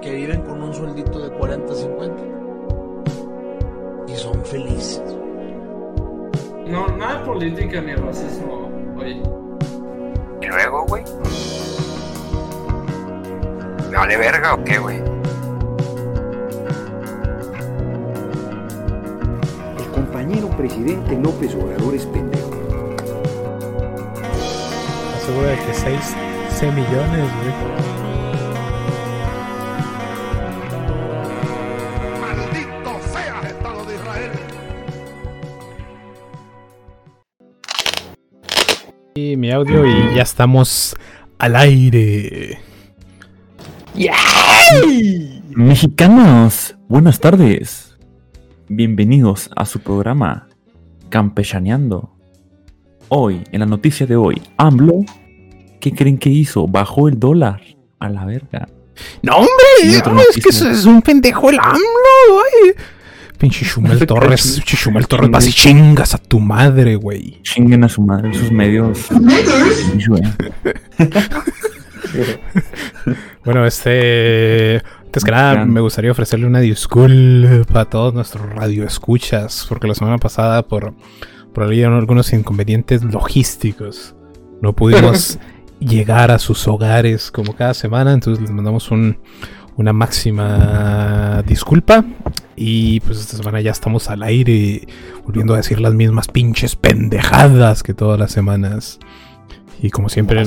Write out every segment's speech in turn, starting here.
que viven con un sueldito de 40, 50. Y son felices. No, nada de política ni racismo, oye. ¿Y luego, güey? ¿Me vale verga o qué, güey? El compañero presidente López Obrador es pendejo. Aseguro de que 6, 6 millones, güey. Y mi audio y ya estamos al aire. Mexicanos, buenas tardes. Bienvenidos a su programa Campechaneando. Hoy, en la noticia de hoy, AMLO, ¿qué creen que hizo? Bajó el dólar a la verga. No, hombre, no, es que es un pendejo el AMLO, güey. Pinche Chumel Torres, Chumel Torres, vas y chingas a tu madre, güey. Chinguen a su madre, sus medios. Bueno, este. Antes que nada, me gustaría ofrecerle una disculpa a todos nuestros radioescuchas, porque la semana pasada, por, por ahí algunos inconvenientes logísticos, no pudimos llegar a sus hogares como cada semana, entonces les mandamos un, una máxima disculpa. Y pues esta semana ya estamos al aire, volviendo a decir las mismas pinches pendejadas que todas las semanas. Y como siempre,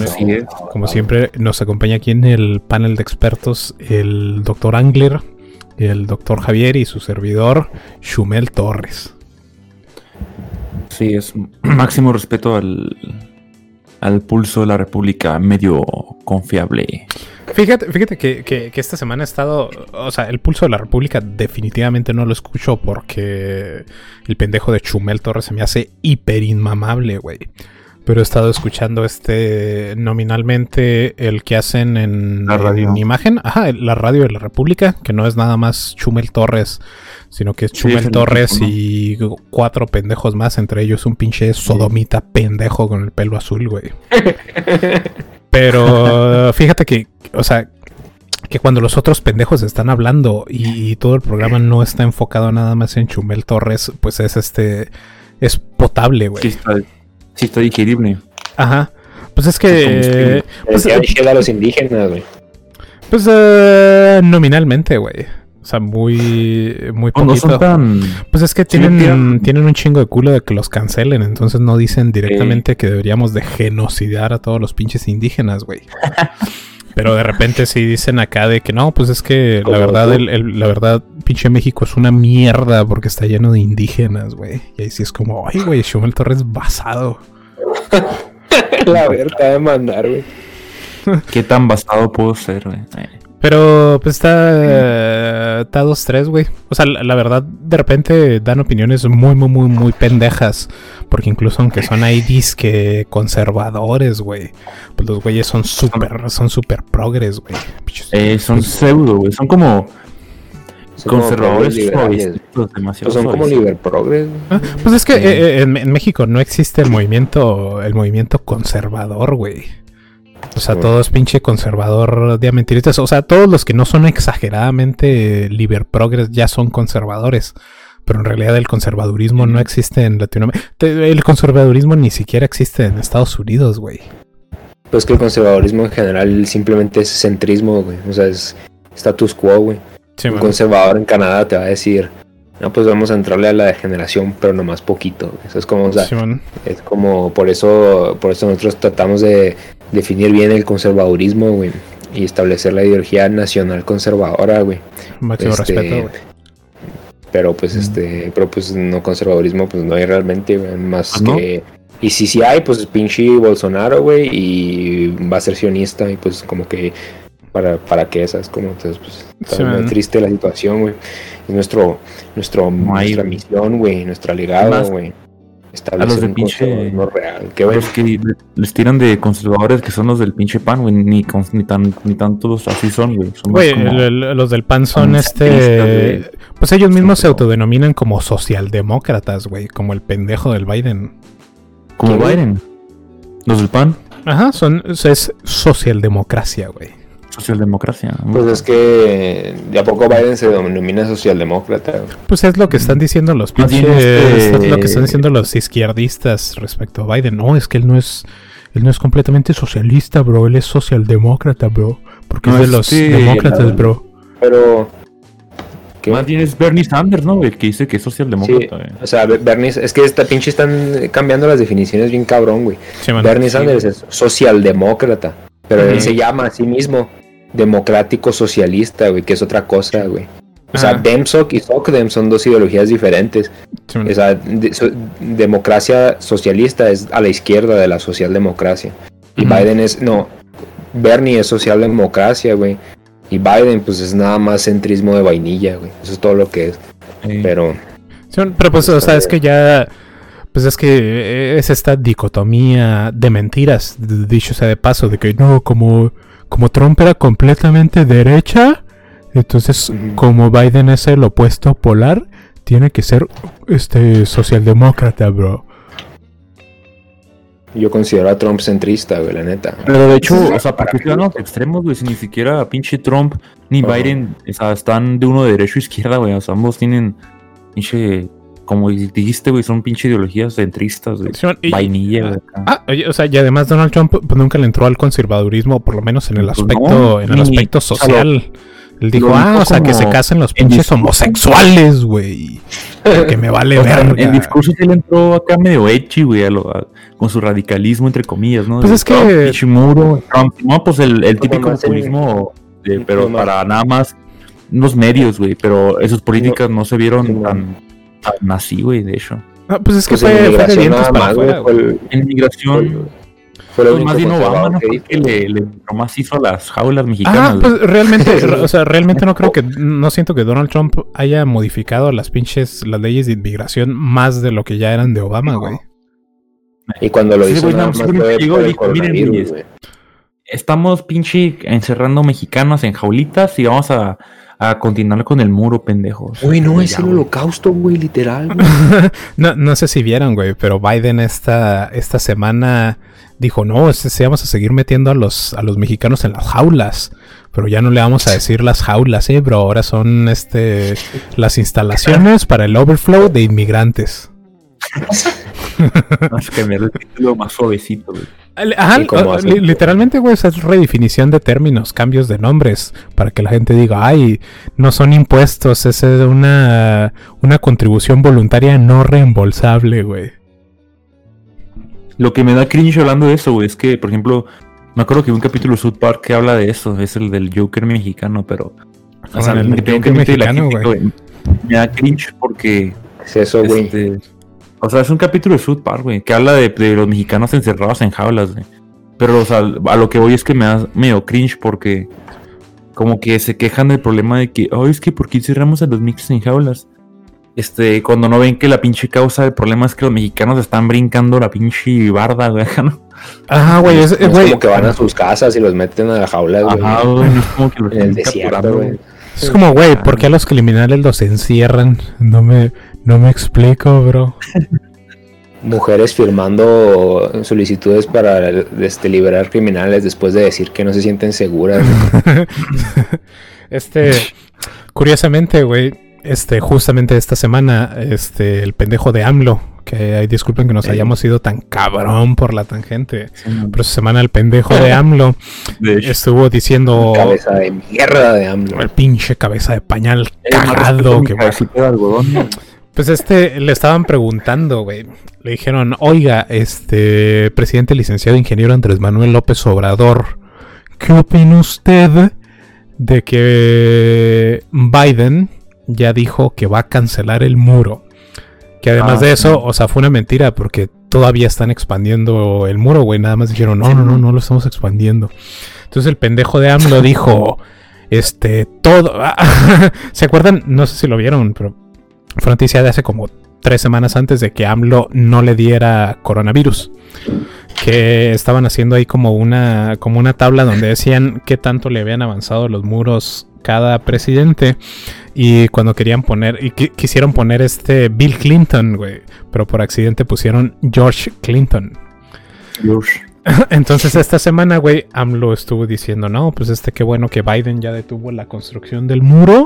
como siempre, nos acompaña aquí en el panel de expertos el doctor Angler, el doctor Javier y su servidor Shumel Torres. Sí, es máximo respeto al, al pulso de la República, medio confiable. Fíjate, fíjate que, que- que esta semana he estado. O sea, el pulso de la República definitivamente no lo escucho porque el pendejo de Chumel Torres se me hace hiper inmamable, güey. Pero he estado escuchando este nominalmente el que hacen en, La radio. en imagen. Ajá, la radio de la República, que no es nada más Chumel Torres, sino que es Chumel es el Torres y cuatro pendejos más, entre ellos un pinche sodomita pendejo con el pelo azul, güey. Pero fíjate que, o sea, que cuando los otros pendejos están hablando y, y todo el programa no está enfocado nada más en Chumel Torres, pues es este, es potable, Sí güey. está, sí está digerible. Ajá. Pues es Sí, que, pues, shit a los indígenas, güey. pues eh, nominalmente, güey. O sea, muy, muy no poquito. son tan... Pues es que tienen, tienen un chingo de culo de que los cancelen, entonces no dicen directamente que deberíamos de genocidar a todos los pinches indígenas, güey. Pero de repente sí dicen acá de que no, pues es que la verdad, el- la verdad, pinche México es una mierda porque está lleno de indígenas, güey. Y ahí sí es como, ay, güey, Shumel Torres basado. La verdad de mandar, güey. ¿Qué tan basado puedo ser, güey? Pero pues está, está 2-3, güey. O sea, la, la verdad, de repente dan opiniones muy, muy, muy, muy pendejas. Porque incluso aunque son ahí disque conservadores, güey. Pues los güeyes son súper, son súper progres, güey. Eh, son pseudo, güey. Son como Son como conservadores liberales, suavecitos, demasiado Pues son como suavecitos. liber progres, güey. Ah, Pues es que eh, eh, en, en México no existe el movimiento, el movimiento conservador, güey. O sea, todo es pinche conservador de. O sea, todos los que no son exageradamente liber progres ya son conservadores. Pero en realidad el conservadurismo no existe en Latinoamérica. El conservadurismo ni siquiera existe en Estados Unidos, güey. Pues que el conservadurismo en general simplemente es centrismo, güey. O sea, es status quo, güey. Sí, Un conservador en Canadá te va a decir, no, pues vamos a entrarle a la degeneración, pero nomás poquito. Eso es como, o sea, Sí, es como, por eso, por eso nosotros tratamos de definir bien el conservadurismo, güey. Y establecer la ideología nacional conservadora, güey. Máximo Este, respeto, güey. Pero pues este, pero pues no conservadurismo, pues no hay realmente, güey, más ¿no? que. Y si sí hay, pues pinche Bolsonaro, güey, y va a ser sionista, y pues como que para, para qué esas, como entonces pues está Sí, muy triste la situación, güey. Es nuestro, nuestro, nuestra misión, güey, nuestro legado, güey. A los Establecer de un pinche- conservadurismo real. Que los que le- les tiran de conservadores que son los del pinche pan, güey. Ni, con- ni, tan, ni tantos así son, güey. Güey, los del PAN son este. Pues ellos mismos se autodenominan como socialdemócratas, güey. Como el pendejo del Biden. como. Biden. Los del pan. Ajá, son, es socialdemocracia, güey. Socialdemocracia. Pues es que de a poco Biden se denomina socialdemócrata. Pues es lo que están diciendo los pinches. este- es lo que están diciendo los izquierdistas respecto a Biden. No, es que él no es. Él no es completamente socialista, bro. Él es socialdemócrata, bro. Porque No, es de los que demócratas, la- bro. Pero. ¿qué? Más bien es Bernie Sanders, ¿no? El que dice que es Sí, socialdemócrata. güey. o sea, Bernie, es que esta pinche están cambiando las definiciones bien cabrón, güey. Sí. Bernie Sanders es socialdemócrata, pero él se llama a sí mismo democrático socialista, güey, que es otra cosa, güey. O sea. DEMSOC y SOCDEM son dos ideologías diferentes. Sí. O sea, de- so- democracia socialista es a la izquierda de la socialdemocracia. Y. Biden es, no, Bernie es socialdemocracia, güey. Y Biden, pues es nada más centrismo de vainilla, güey. Eso es todo lo que es. Sí. Pero, Sí, pero pues, o sea, es que ya. Pues es que es esta dicotomía de mentiras, dicho sea de paso, de que no, como, como Trump era completamente derecha, entonces Ujú. como Biden es el opuesto polar, tiene que ser este socialdemócrata, bro. yo considero a Trump centrista, güey, la neta. Pero de hecho, o sea, ¿por qué se van a los extremos, güey? Si ni siquiera pinche Trump ni. Biden, o sea, están de uno de derecho a izquierda, güey. O sea, ambos tienen pinche, como dijiste, güey, son pinche ideologías centristas, güey. Sí, Vainilla, güey. acá. Ah, oye, o sea, y además Donald Trump pues, nunca le entró al conservadurismo, por lo menos en el Pues aspecto, no, en el ni- aspecto o sea, social. Él dijo, ah, o sea, que se casen los pinches homosexuales, güey. Que me vale O sea, verga. en discurso sí le entró acá medio edgy, güey, a lo- a- con su radicalismo, entre comillas, ¿no? Pues De es que- Trump, no, pues el, el típico populismo, de- pero para nada más los medios, güey, pero esas políticas no, se vieron Sí, tan, tan así, güey, de hecho. Ah, pues es que Pues en fue, fue de dientes para más, güey, afuera, En migración, fue lo pues más bien Obama, que le, le a las jaulas mexicanas. Ah, pues realmente, o sea, realmente no creo que, no siento que Donald Trump haya modificado las pinches, las leyes de inmigración más de lo que ya eran de Obama, güey. Y cuando lo Sí, hizo güey, nada no, más simplemente fue llegó y dijo, miren. Estamos pinche encerrando mexicanos en jaulitas y vamos a, a continuar con el muro, pendejos. Uy, no, Ya, es el güey. holocausto, güey, literal, güey. No, no sé si vieron, güey, pero Biden esta, esta semana dijo, no, sí vamos a seguir metiendo a los, a los mexicanos en las jaulas. Pero ya no le vamos a decir las jaulas, eh, bro. Ahora son este las instalaciones para el overflow de inmigrantes. Vamos a cambiar el título más suavecito, güey. Ale- Ajá, ¿Y cómo hacen? li- literalmente, güey, esa es redefinición de términos, cambios de nombres, para que la gente diga, ay, no son impuestos, es una, una contribución voluntaria no reembolsable, güey. Lo que me da cringe hablando de eso, güey, es que, por ejemplo, me acuerdo que un capítulo de South Park que habla de eso, es el del Joker mexicano, pero... O sea, el Joker mexicano, güey, me da cringe porque... Es eso, güey. este, o sea, es un capítulo de South Park, güey, que habla de, de los mexicanos encerrados en jaulas, güey. Pero, o sea, a lo que voy es que me da medio cringe porque... Como que se quejan del problema de que, oh, es que ¿por qué cerramos a los mixtos en jaulas? Este, cuando no ven que la pinche causa del problema es que los mexicanos están brincando la pinche barda, güey. ¿no? Ajá, güey, es, es güey, como que van a sus casas y los meten a la jaula, güey. Ajá, güey, no es como que los En el desierto, güey. es como, güey, ¿por qué a los criminales los encierran? No me, no me explico, bro. Mujeres firmando solicitudes para este, liberar criminales después de decir que no se sienten seguras. Este, curiosamente, güey, este, justamente esta semana, este, el pendejo de AMLO, que ay, disculpen que nos hayamos ido tan cabrón por la tangente, pero esta semana el pendejo de AMLO De estuvo diciendo Cabeza de mierda de AMLO. el pinche cabeza de pañal cagado que algodón. Pues este, le estaban preguntando, güey. Le dijeron, oiga, este, presidente licenciado ingeniero Andrés Manuel López Obrador, ¿qué opina usted de que Biden ya dijo que va a cancelar el muro? Que además Ah, de eso, sí. o sea, fue una mentira porque todavía están expandiendo el muro, güey. Nada más dijeron, no, no, no, no lo estamos expandiendo. Entonces el pendejo de AMLO dijo, este, todo... ¿Se acuerdan? No sé si lo vieron, pero fue noticia de hace como tres semanas antes de que AMLO no le diera coronavirus. Que estaban haciendo ahí como una, como una tabla donde decían qué tanto le habían avanzado los muros cada presidente. Y cuando querían poner, y qui- quisieron poner este Bill Clinton, güey. Pero por accidente pusieron George Clinton. Entonces esta semana, güey, AMLO estuvo diciendo, no, pues este qué bueno que Biden ya detuvo la construcción del muro,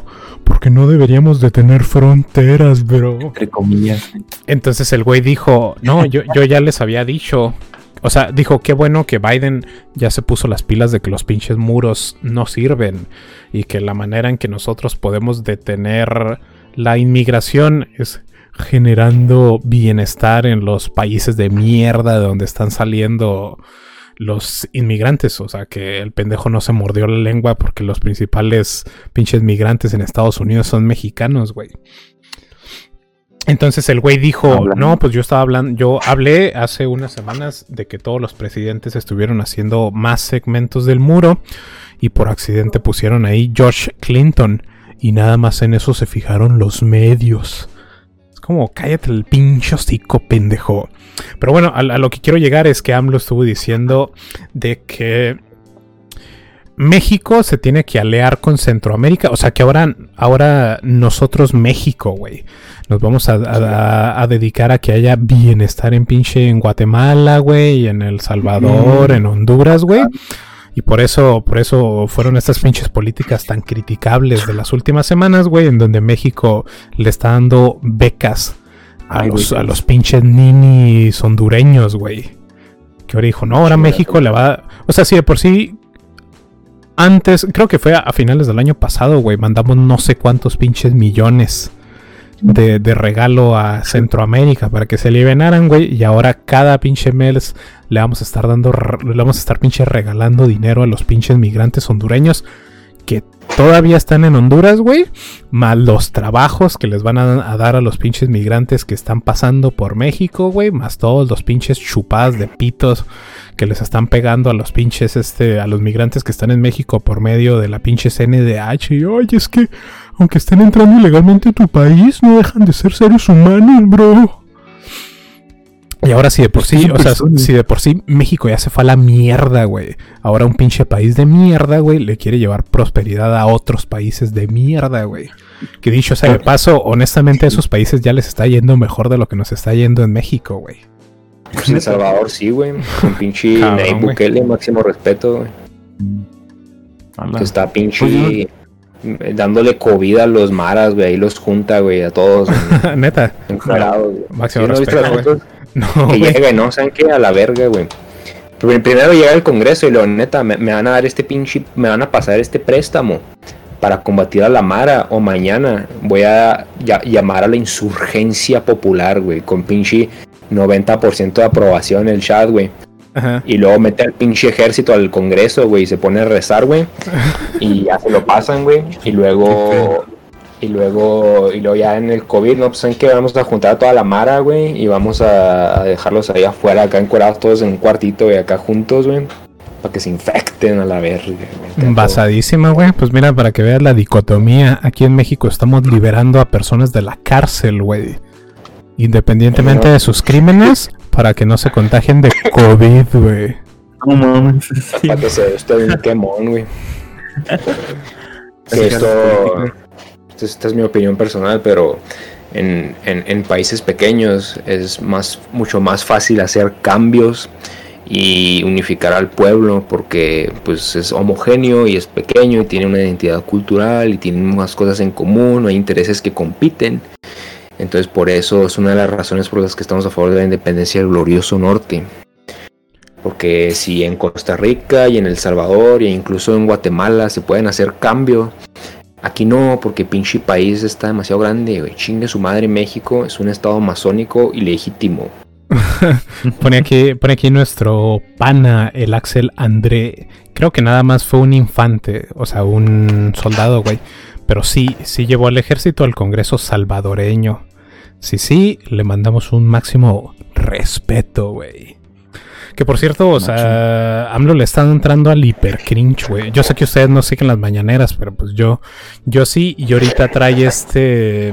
porque no deberíamos de tener fronteras, bro. Entre comillas. Entonces el güey dijo, no, yo, yo ya les había dicho, o sea, dijo, qué bueno que Biden ya se puso las pilas de que los pinches muros no sirven y que la manera en que nosotros podemos detener la inmigración es generando bienestar en los países de mierda de donde están saliendo los inmigrantes. O sea, que el pendejo no se mordió la lengua porque los principales pinches migrantes en Estados Unidos son mexicanos, güey. Entonces el güey dijo, no, pues yo estaba hablando, yo hablé hace unas semanas de que todos los presidentes estuvieron haciendo más segmentos del muro y por accidente pusieron ahí George Clinton y nada más en eso se fijaron los medios. Es como, cállate el pinche hocico, pendejo. Pero bueno, a, a lo que quiero llegar es que AMLO estuvo diciendo de que México se tiene que aliar con Centroamérica. O sea que ahora, ahora nosotros, México, güey, nos vamos a, a- a dedicar a que haya bienestar en pinche en Guatemala, güey, en El Salvador, en Honduras, güey. Y por eso, por eso fueron estas pinches políticas tan criticables de las últimas semanas, güey, en donde México le está dando becas a, Ay, los, a los pinches ninis hondureños, güey. Que ahora dijo, no, ahora México le va. O sea, si de por sí. Antes, creo que fue a, a finales del año pasado, güey. Mandamos no sé cuántos pinches millones de, de regalo a Centroamérica para que se liberaran, güey. Y ahora cada pinche mes le vamos a estar dando, le vamos a estar pinche regalando dinero a los pinches migrantes hondureños que todavía están en Honduras, güey. Más los trabajos que les van a, dar a los pinches migrantes que están pasando por México, güey. Más todos los pinches chupadas de pitos que les están pegando a los pinches, este, a los migrantes que están en México por medio de la pinche CNDH. Y oye, es que aunque estén entrando ilegalmente a tu país, no dejan de ser seres humanos, bro. Y ahora sí de por sí, o sea, si de por sí México ya se fue a la mierda, güey. Ahora un pinche país de mierda, güey, le quiere llevar prosperidad a otros países de mierda, güey. Que dicho sea de paso, honestamente a esos países ya les está yendo mejor de lo que nos está yendo en México, güey. Pues en El Salvador sí, güey. Con pinche Cabrón. Bukele, máximo respeto, güey. Que está pinche Pues dándole COVID a los maras, güey. Ahí los junta, güey, a todos. Neta. encuerados, güey. Máximo ¿Sí no viste respeto? No, Que güey. llega y no, ¿saben qué? A la verga, güey. Prim- Primero llega el Congreso y lo neta, me, me van a dar este pinche, me van a pasar este préstamo para combatir a la Mara o mañana voy a ya- llamar a la insurgencia popular, güey, con pinche 90% de aprobación en el chat, güey. Ajá. Y luego mete al pinche ejército al Congreso, güey, y se pone a rezar, güey. Y ya se lo pasan, güey. Y luego. Y luego. Y luego ya en el COVID, ¿no? Pues saben que vamos a juntar a toda la mara, güey. Y vamos a, a dejarlos ahí afuera, acá encuerados todos en un cuartito, güey, acá juntos, güey. Para que se infecten a la verga. Basadísima, güey. Pues mira, para que veas la dicotomía, aquí en México estamos liberando a personas de la cárcel, güey. Independientemente de sus crímenes, para que no se contagien de COVID, güey. No mames. Para que se esto un quemón, güey. Esto- esta es mi opinión personal, pero en, en- en países pequeños es más, mucho más fácil hacer cambios y unificar al pueblo porque pues es homogéneo y es pequeño y tiene una identidad cultural y tiene más cosas en común, no hay intereses que compiten. Entonces por eso es una de las razones por las que estamos a favor de la independencia del glorioso norte. Porque si en Costa Rica y en El Salvador e incluso en Guatemala se pueden hacer cambios, aquí no, porque pinche país está demasiado grande, güey. Chingue su madre, México es un estado masónico y legítimo. Pone aquí, pone aquí nuestro pana, el Axel André. Creo que nada más fue un infante, o sea, un soldado, güey. Pero sí, sí llevó al ejército al Congreso salvadoreño. Sí, sí, le mandamos un máximo respeto, güey. Que por cierto, o sea, AMLO le están entrando al hiper cringe, güey. Yo sé que ustedes no siguen las mañaneras, pero pues yo, yo sí, y ahorita trae este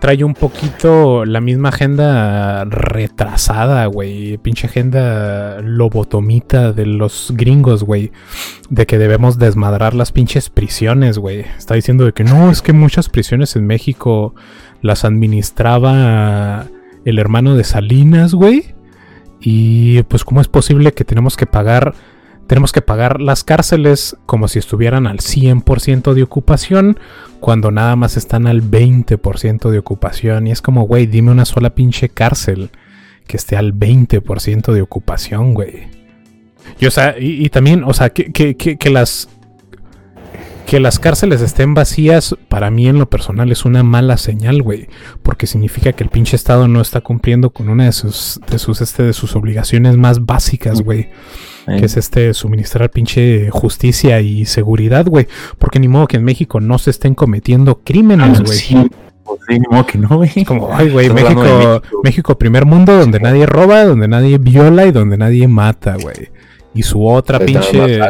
trae un poquito la misma agenda retrasada, güey. Pinche agenda lobotomita de los gringos, güey. De que debemos desmadrar las pinches prisiones, güey. Está diciendo de que no, es que muchas prisiones en México las administraba el hermano de Salinas, güey. Y pues cómo es posible que tenemos que pagar tenemos que pagar las cárceles como si estuvieran al 100% de ocupación cuando nada más están al 20% de ocupación. Y es como, güey, dime una sola pinche cárcel que esté al 20% de ocupación, güey. Y, o sea, y, también, o sea, que, que, que las que las cárceles estén vacías, para mí en lo personal es una mala señal, güey. Porque significa que el pinche Estado no está cumpliendo con una de sus, de sus, este, de sus obligaciones más básicas, güey. Que es este, suministrar pinche justicia y seguridad, güey. Porque ni modo que en México no se estén cometiendo crímenes, güey. Sí, pues sí, ni modo que no, güey. Como, ay, güey, México, México, México. primer mundo donde nadie roba, donde nadie viola y donde nadie mata, güey. Y su otra pinche...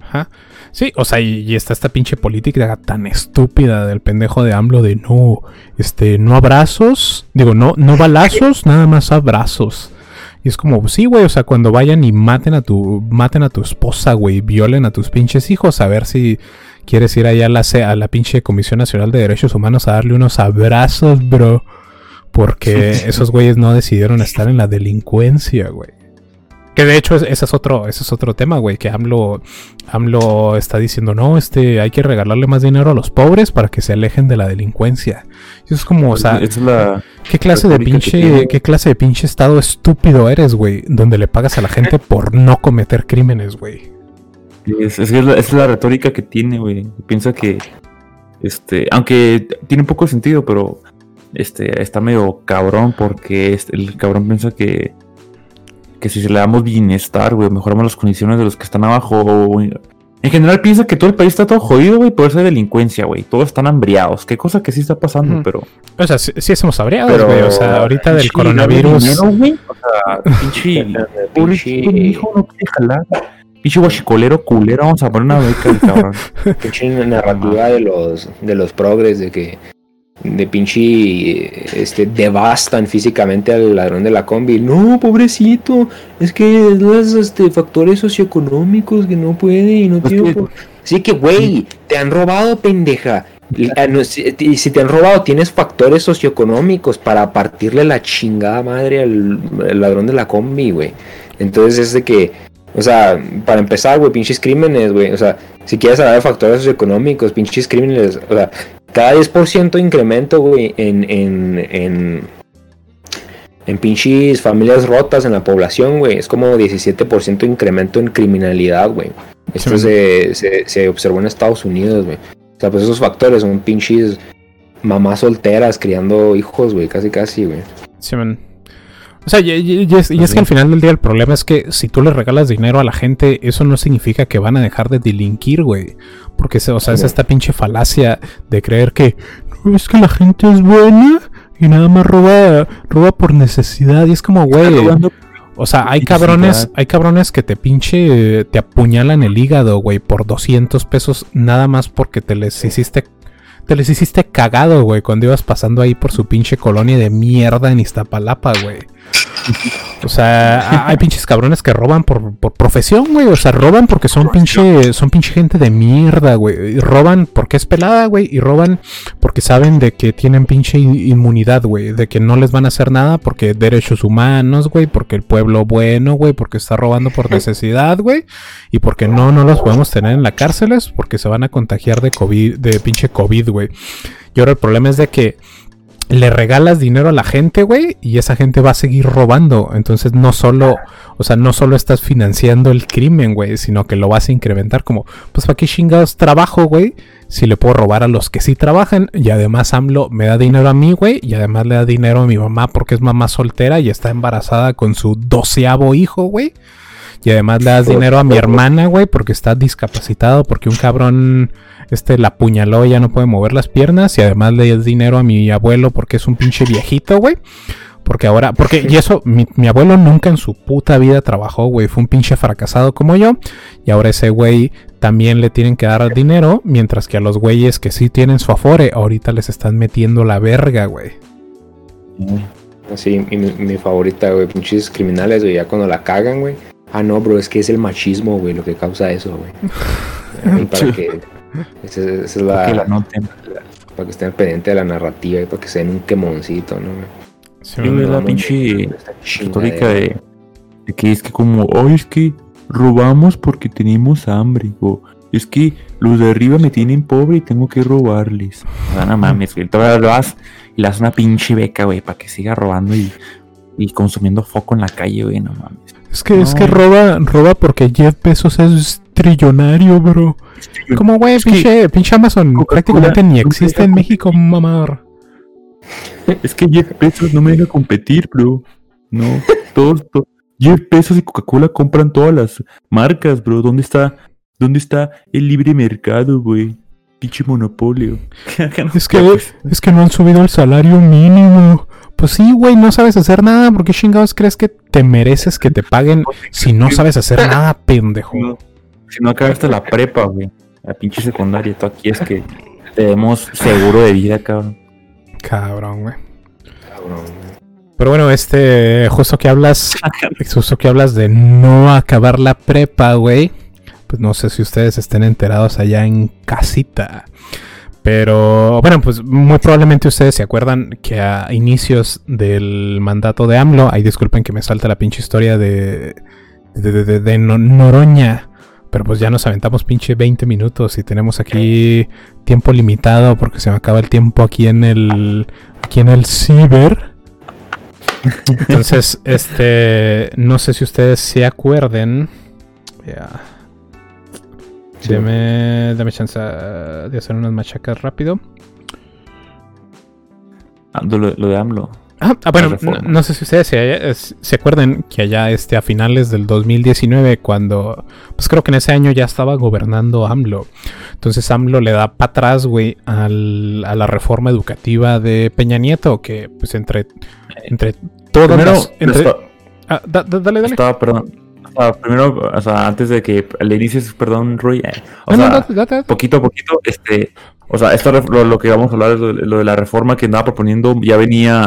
Ajá. Sí, o sea, y, y está esta pinche política tan estúpida del pendejo de AMLO de no, este, no abrazos, digo, no, no balazos, nada más abrazos. Y es como, sí, güey, o sea, cuando vayan y maten a tu, maten a tu esposa, güey, violen a tus pinches hijos, a ver si quieres ir allá a la, a la pinche Comisión Nacional de Derechos Humanos a darle unos abrazos, bro. Porque esos güeyes no decidieron estar en la delincuencia, güey. Que de hecho es- ese es otro, ese es otro tema, güey, que AMLO, AMLO está diciendo, no, este, hay que regalarle más dinero a los pobres para que se alejen de la delincuencia. Y eso es como, o sea, es la. ¿qué clase de pinche, qué clase de pinche estado estúpido eres, güey? Donde le pagas a la gente por no cometer crímenes, güey. Es, es, la, es la retórica que tiene, güey. Piensa que. Este. Aunque tiene un poco de sentido, pero. Este. Está medio cabrón porque este- el cabrón piensa que. Que si se le damos bienestar, güey, mejoramos las condiciones de los que están abajo. En general piensa que todo el país está todo jodido, güey, por esa delincuencia, güey. Todos están hambriados. Qué cosa que sí está pasando, pero. O sea, sí, sí estamos abriados, pero güey. O sea, ahorita del pinche coronavirus. dinero, güey, O sea, pinche. Mi hijo no quiere jalar. Pinche guachicolero culero, vamos a poner una beca cabrón. pinche narrativa de los de los progres de que de pinche este devastan físicamente al ladrón de la combi. No, pobrecito, es que es los este, factores socioeconómicos que no puede y no tiene. que- por- Sí que güey, te han robado, pendeja. Y, ah, y si te han robado, tienes factores socioeconómicos para partirle la chingada madre al, al ladrón de la combi, güey. Entonces es de que, o sea, para empezar, güey, pinches crímenes, güey. O sea, si quieres hablar de factores socioeconómicos, pinches crímenes, o sea, cada 10% incremento, güey, en, en, en, en pinches familias rotas en la población, güey, es como 17% incremento en criminalidad, güey. Esto Sí. se, se, se observó en Estados Unidos, güey. O sea, pues esos factores son pinches mamás solteras criando hijos, güey, casi casi, güey. Sí, man. O sea, y, y- y es, y es que al final del día el problema es que si tú le regalas dinero a la gente, eso no significa que van a dejar de delinquir, güey. Porque, o sea, es esta pinche falacia de creer que no, es que la gente es buena y nada más roba, roba por necesidad. Y es como, güey. O sea, hay cabrones, hay cabrones que te pinche, te apuñalan el hígado, güey, por 200 pesos nada más porque te les hiciste, te les hiciste cagado, güey, cuando ibas pasando ahí por su pinche colonia de mierda en Iztapalapa, güey. O sea, ha- hay pinches cabrones que roban por, por profesión, güey. O sea, roban porque son pinche, son pinche gente de mierda, güey. Y roban porque es pelada, güey. Y roban porque saben de que tienen pinche in- inmunidad, güey. De que no les van a hacer nada porque derechos humanos, güey. Porque el pueblo bueno, güey. Porque está robando por necesidad, güey. Y porque no, no los podemos tener en la cárceles porque se van a contagiar de COVID, de pinche COVID, güey. Y ahora el problema es de que le regalas dinero a la gente, güey, y esa gente va a seguir robando. Entonces no solo, o sea, no solo estás financiando el crimen, güey, sino que lo vas a incrementar como, pues para qué chingados trabajo, güey, si le puedo robar a los que sí trabajan. Y además AMLO me da dinero a mí, güey, y además le da dinero a mi mamá porque es mamá soltera y está embarazada con su doceavo hijo, güey. Y además le das dinero a mi hermana, güey, porque está discapacitado, porque un cabrón este la apuñaló y ya no puede mover las piernas. Y además le das dinero a mi abuelo porque es un pinche viejito, güey. Porque ahora, porque, y eso, mi, mi abuelo nunca en su puta vida trabajó, güey. Fue un pinche fracasado como yo. Y ahora ese güey también le tienen que dar dinero. Mientras que a los güeyes que sí tienen su afore, ahorita les están metiendo la verga, güey. Así, y mi, mi favorita, güey, pinches criminales, güey, ya cuando la cagan, güey. Ah, no, bro, es que es el machismo, güey, lo que causa eso, güey. Y para que. Esa, esa es la. Que la noten. Para que estén pendientes de la narrativa y para que se den un quemoncito, ¿no, güey, No, la pinche chingadera. de, de que es que como, ay, es que robamos porque tenemos hambre, o es que los de arriba me tienen pobre y tengo que robarles. O sea, no mames, güey. Todavía lo vas y le das una pinche beca, güey, para que siga robando y, y consumiendo foco en la calle, güey, no mames. Es que, es que roba, roba porque Jeff Bezos es trillonario, bro. Como, güey, pinche, pinche Amazon prácticamente ni existe en México, mamador. Es que Jeff Bezos no me deja competir, bro. No, todos, to- Jeff Bezos y Coca-Cola compran todas las marcas, bro. ¿Dónde está, dónde está el libre mercado, güey? Pinche monopolio. Es que, es que no han subido el salario mínimo. Pues sí, güey, no sabes hacer nada. ¿Por qué chingados crees que te mereces que te paguen si no sabes hacer nada, pendejo? No, si no acabaste la prepa, güey. La pinche secundaria. Tú aquí es que tenemos seguro de vida, cabrón. Cabrón, güey. Cabrón. Pero bueno, este, justo que hablas, justo que hablas de no acabar la prepa, güey. Pues no sé si ustedes estén enterados allá en casita. Pero bueno, pues muy probablemente ustedes se acuerdan que a inicios del mandato de AMLO, ahí disculpen que me salta la pinche historia de, de, de- de- de No- Noroña. Pero pues ya nos aventamos pinche 20 minutos y tenemos aquí tiempo limitado porque se me acaba el tiempo aquí en el aquí en el ciber. Entonces, este, no sé si ustedes se acuerden. Ya. Sí. Deme, dame chance de hacer unas machacas rápido. Ah, lo, lo de AMLO. Ah, ah, bueno, no, no sé si ustedes se, se acuerdan que allá este, a finales del 2019, cuando, pues creo que en ese año ya estaba gobernando AMLO. Entonces AMLO le da para atrás, güey, al- a la reforma educativa de Peña Nieto, que pues entre, entre todas Primero, las- entre- esta- Ah, da- da- dale, dale. estaba, perdón. estaba primero, o sea, antes de que le inicies, perdón, Roy. eh, o No, no, sea, date, date. poquito a poquito, este, o sea, esto lo, lo que vamos a hablar es lo, lo de la reforma que andaba proponiendo, ya venía,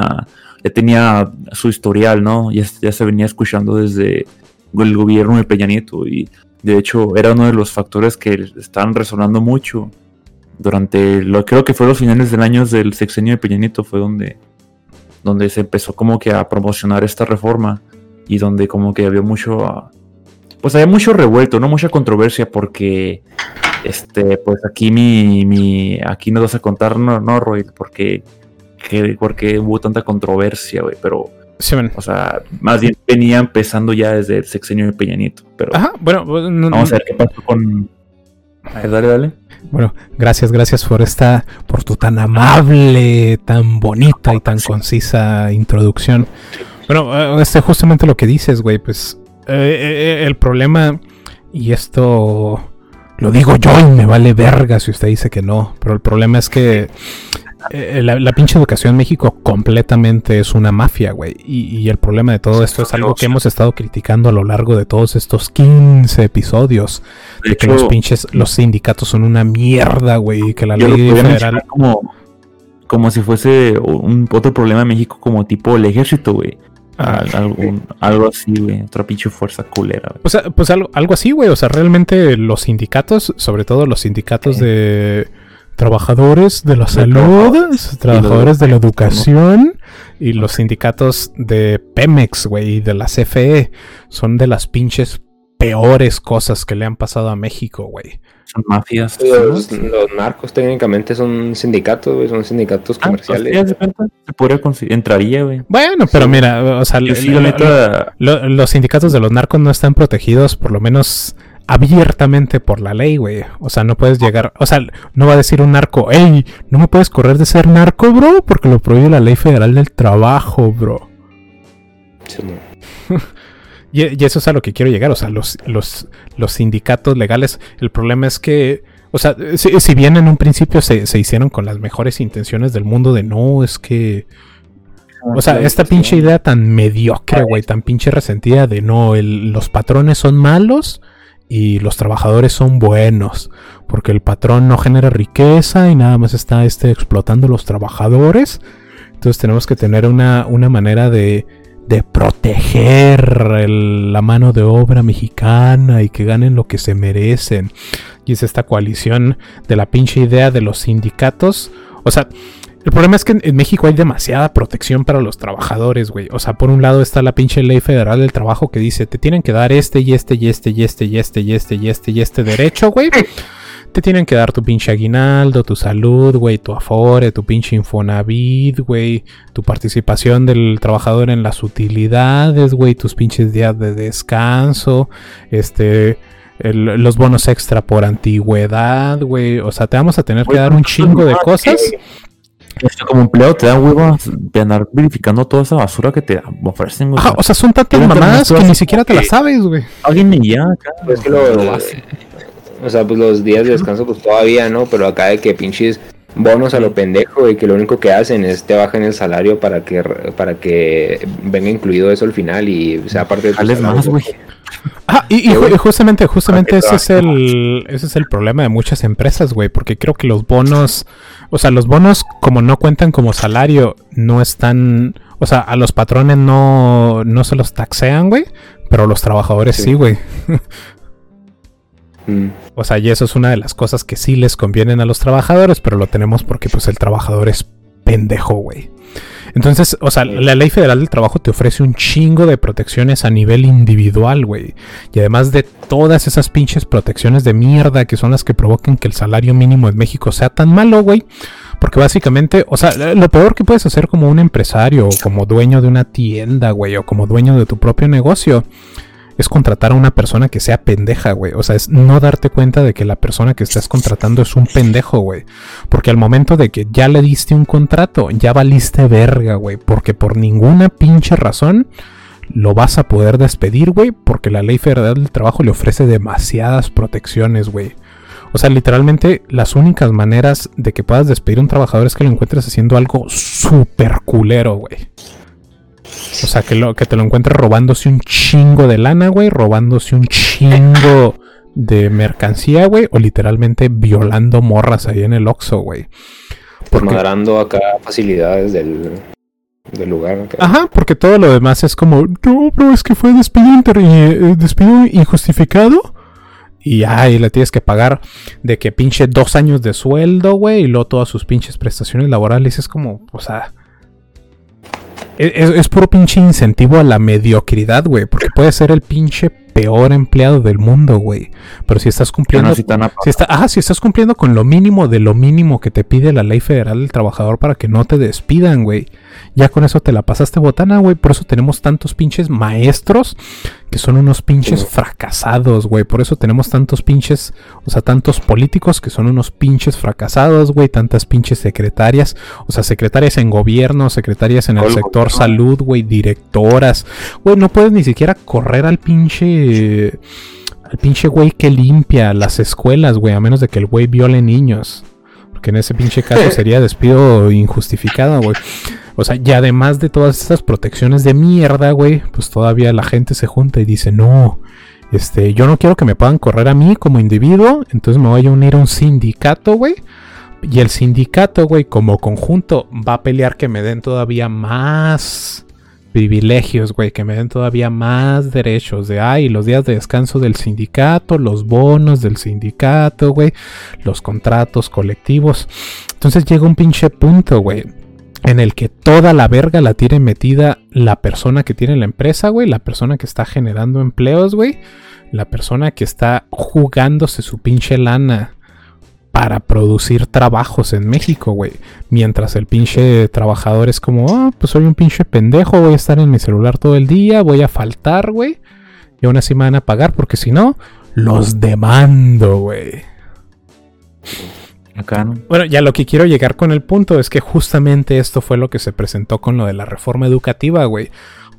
ya tenía su historial, ¿no? Ya, ya se venía escuchando desde el gobierno de Peña Nieto y de hecho era uno de los factores que estaban resonando mucho durante, lo creo que fue los finales del año del sexenio de Peña Nieto fue donde, donde se empezó como que a promocionar esta reforma y donde como que había mucho, pues había mucho revuelto, no mucha controversia porque este, pues aquí mi, mi, aquí nos vas a contar, no, no, Roy, porque, que, porque hubo tanta controversia, güey, pero, Sí, o sea, más bien venía empezando ya desde el sexenio de Peña Nieto, pero Ajá, bueno, pues, no- vamos a ver qué pasó con... A ver, dale, dale. Bueno, gracias, gracias por esta, por tu tan amable, tan bonita y tan concisa introducción. Bueno, eh, este justamente lo que dices, güey, pues eh, eh, el problema y esto lo digo yo y me vale verga si usted dice que no, pero el problema es que eh, la, la pinche educación en México completamente es una mafia, güey. Y, y el problema de todo esto es algo que hemos estado criticando a lo largo de todos estos 15 episodios. De De que los pinches, los sindicatos son una mierda, güey. y Que la ley federal. como, como si fuese un otro problema en México como tipo el ejército, güey. Al- algo, algo así, güey. Otra pinche fuerza culera, güey. O sea, pues algo, algo así, güey. O sea, realmente los sindicatos, sobre todo los sindicatos Sí. de trabajadores de la salud, trabajadores. trabajadores de la educación y los sindicatos de Pemex, güey, y de la CFE, son de las pinches peores cosas que le han pasado a México, güey. Son mafias. Los, los narcos técnicamente son sindicatos, güey, son sindicatos Ah, pues, comerciales. considerar, entraría, güey. Bueno, pero Sí. mira, o sea, lo- los sindicatos de los narcos no están protegidos, por lo menos abiertamente por la ley, güey. O sea, no puedes llegar, o sea, no va a decir un narco, hey, no me puedes correr de ser narco, bro, porque lo prohíbe la ley federal del trabajo, bro. Sí, no. Y, y eso es a lo que quiero llegar, o sea, los, los, los sindicatos legales, el problema es que, o sea, si, si bien en un principio se, se hicieron con las mejores intenciones del mundo de no, es que... O sea, esta pinche idea tan mediocre, güey, tan pinche resentida de no, el- los patrones son malos y los trabajadores son buenos, porque el patrón no genera riqueza y nada más está este, explotando los trabajadores. Entonces tenemos que tener una, una manera de, de proteger la mano de obra mexicana y que ganen lo que se merecen. Y es esta coalición de la pinche idea de los sindicatos. O sea, El problema es que en, México hay demasiada protección para los trabajadores, güey. O sea, por un lado está la pinche ley federal del trabajo que dice, te tienen que dar este y este y este y este y este y este y este y este derecho, güey. Te tienen que dar tu pinche aguinaldo, tu salud, güey, tu afore, tu pinche infonavit, güey, tu participación del trabajador en las utilidades, güey, tus pinches días de descanso, este, el- los bonos extra por antigüedad, güey. O sea, te vamos a tener que dar un chingo de cosas. Como empleado te da huevos de andar verificando toda esa basura que te ofrecen, güey. Ajá, o sea, son tantas mamadas que ni siquiera te las sabes, güey. Alguien me ya. Pues que lo, lo básico. o sea, pues los días de descanso, pues todavía, ¿no? Pero acá de que pinches bonos a lo pendejo y que lo único que hacen es te bajan el salario para que para que venga incluido eso al final y sea parte de tu salario. más, güey. Ah, y, y y justamente, justamente ese es el, ese es el problema de muchas empresas, güey, porque creo que los bonos, o sea, los bonos como no cuentan como salario, no están, o sea, a los patrones no, no se los taxean, güey, pero los trabajadores Sí. sí, güey. Mm. O sea, y eso es una de las cosas que sí les convienen a los trabajadores, pero lo tenemos porque pues el trabajador es pendejo, güey. Entonces, o sea, la ley federal del trabajo te ofrece un chingo de protecciones a nivel individual, güey. Y además de todas esas pinches protecciones de mierda que son las que provocan que el salario mínimo en México sea tan malo, güey. Porque básicamente, o sea, lo peor que puedes hacer como un empresario, o como dueño de una tienda, güey, o como dueño de tu propio negocio, es contratar a una persona que sea pendeja, güey. O sea, es no darte cuenta de que la persona que estás contratando es un pendejo, güey. Porque al momento de que ya le diste un contrato, ya valiste verga, güey. Porque por ninguna pinche razón lo vas a poder despedir, güey. Porque la ley federal del trabajo le ofrece demasiadas protecciones, güey. O sea, literalmente las únicas maneras de que puedas despedir a un trabajador es que lo encuentres haciendo algo súper culero, güey. O sea, que, lo, que te lo encuentres robándose un chingo de lana, güey. Robándose un chingo de mercancía, güey. O literalmente violando morras ahí en el Oxxo, güey. Porque- Desmadrando acá facilidades del, del lugar. acá. Ajá, porque todo lo demás es como, no, bro, es que fue despido, eh, despido injustificado. Y ay, le tienes que pagar de que pinche dos años de sueldo, güey, y luego todas sus pinches prestaciones laborales. Es como, o sea. Es, es puro pinche incentivo a la mediocridad, güey. Porque puede ser el pinche peor empleado del mundo, güey. Pero si estás cumpliendo. no, si está, ajá, si estás cumpliendo con lo mínimo de lo mínimo que te pide la ley federal del trabajador para que no te despidan, güey. Ya con eso te la pasaste botana, güey. Por eso tenemos tantos pinches maestros que son unos pinches fracasados, güey. Por eso tenemos tantos pinches, o sea, tantos políticos que son unos pinches fracasados, güey. Tantas pinches secretarias, o sea, secretarias en gobierno, secretarias en el sector salud, güey, directoras. Güey, no puedes ni siquiera correr al pinche al pinche güey que limpia las escuelas, güey, a menos de que el güey viole niños. Porque en ese pinche caso sería despido injustificado, güey. O sea, y además de todas estas protecciones de mierda, güey, pues todavía la gente se junta y dice, no, este, yo no quiero que me puedan correr a mí como individuo, entonces me voy a unir a un sindicato, güey. Y el sindicato, güey, como conjunto, va a pelear que me den todavía más privilegios, güey, que me den todavía más derechos de, ay, los días de descanso del sindicato, los bonos del sindicato, güey, los contratos colectivos. Entonces llega un pinche punto, güey, en el que toda la verga la tiene metida la persona que tiene la empresa, güey, la persona que está generando empleos, güey, la persona que está jugándose su pinche lana para producir trabajos en México, güey. Mientras el pinche trabajador es como, ah, pues soy un pinche pendejo, voy a estar en mi celular todo el día, voy a faltar, güey. Y aún así me van a pagar porque si no, los demando, güey. Acá, ¿no? Bueno, ya lo que quiero llegar con el punto es que justamente esto fue lo que se presentó con lo de la reforma educativa, güey.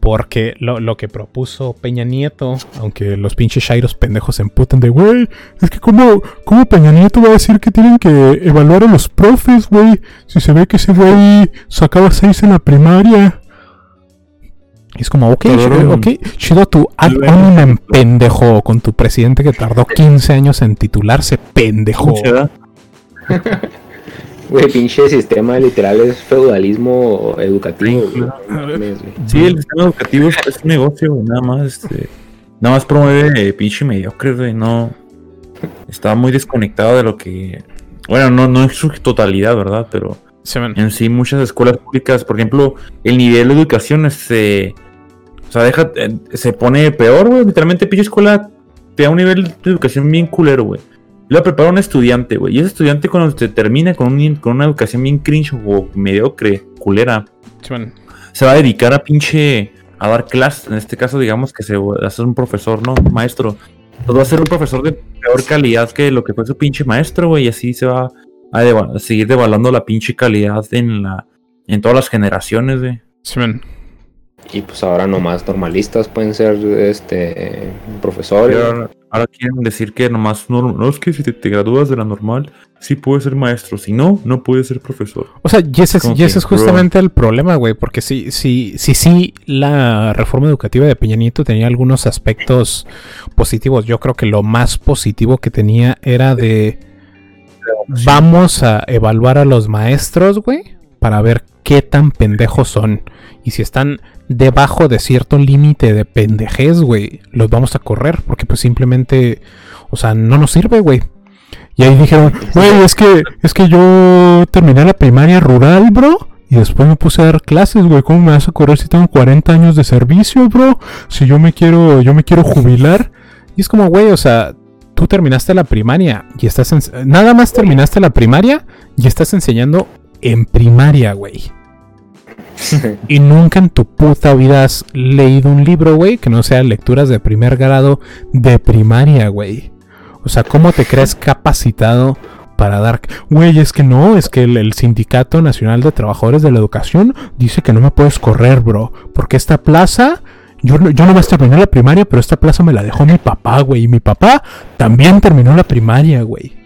Porque lo, lo que propuso Peña Nieto, aunque los pinches shairos pendejos se emputen de, güey, es que cómo, cómo Peña Nieto va a decir que tienen que evaluar a los profes, güey, si se ve que ese güey sacaba seis en la primaria. Es como, ok, chido, ok, chido tu ad hominem, pendejo, con tu presidente que tardó 15 años en titularse, pendejo. ¿Cómo se? Güey, pinche sistema literal es feudalismo educativo. güey. Sí, el sistema educativo es, un negocio, güey, nada más, este, nada más promueve eh, pinche mediocre, güey, no, está muy desconectado de lo que, bueno, no, no en su totalidad, ¿verdad? Pero Sí. En sí, muchas escuelas públicas, por ejemplo, el nivel de educación se. O sea, deja, eh, se pone peor, güey. Literalmente, pinche escuela te da un nivel de educación bien culero, güey. Lo prepara un estudiante, güey. Y ese estudiante, cuando se termina con, un- con una educación bien cringe o mediocre, culera, se va a dedicar a pinche. a dar clases. En este caso, digamos que se va a ser un profesor, ¿no? Maestro. Pues va a ser un profesor de peor calidad que lo que fue su pinche maestro, güey. Y así se va a, seguir devaluando la pinche calidad en la. en todas las generaciones, güey. Sí, man. Y pues ahora nomás normalistas pueden ser este profesores. Ahora, ahora quieren decir que nomás no, no es que si te, te gradúas de la normal, sí puedes ser maestro. Si no, no puedes ser profesor. O sea, y ese, es- Como y ese que, es justamente el problema, güey, porque sí, sí, sí, sí, la reforma educativa de Peña Nieto tenía algunos aspectos positivos. Yo creo que lo más positivo que tenía era de vamos a evaluar a los maestros, güey, para ver qué tan pendejos son. Y si están debajo de cierto límite de pendejez, güey, los vamos a correr, porque pues simplemente, o sea, no nos sirve, güey. Y ahí dijeron, güey, es que, es que yo terminé la primaria rural, bro. Y después me puse a dar clases, güey. ¿Cómo me vas a correr si tengo 40 años de servicio, bro? Si yo me quiero, yo me quiero jubilar. Y es como, güey, o sea, tú terminaste la primaria y estás en- nada más terminaste la primaria y estás enseñando en primaria, güey. Y nunca en tu puta vida has leído un libro, güey, que no sea lecturas de primer grado de primaria, güey. O sea, ¿cómo te crees capacitado para dar... Güey, es que no, es que el, el Sindicato Nacional de Trabajadores de la Educación dice que no me puedes correr, bro. Porque esta plaza... Yo, no- yo nomás terminé la primaria, pero esta plaza me la dejó mi papá, güey. Y mi papá también terminó la primaria, güey.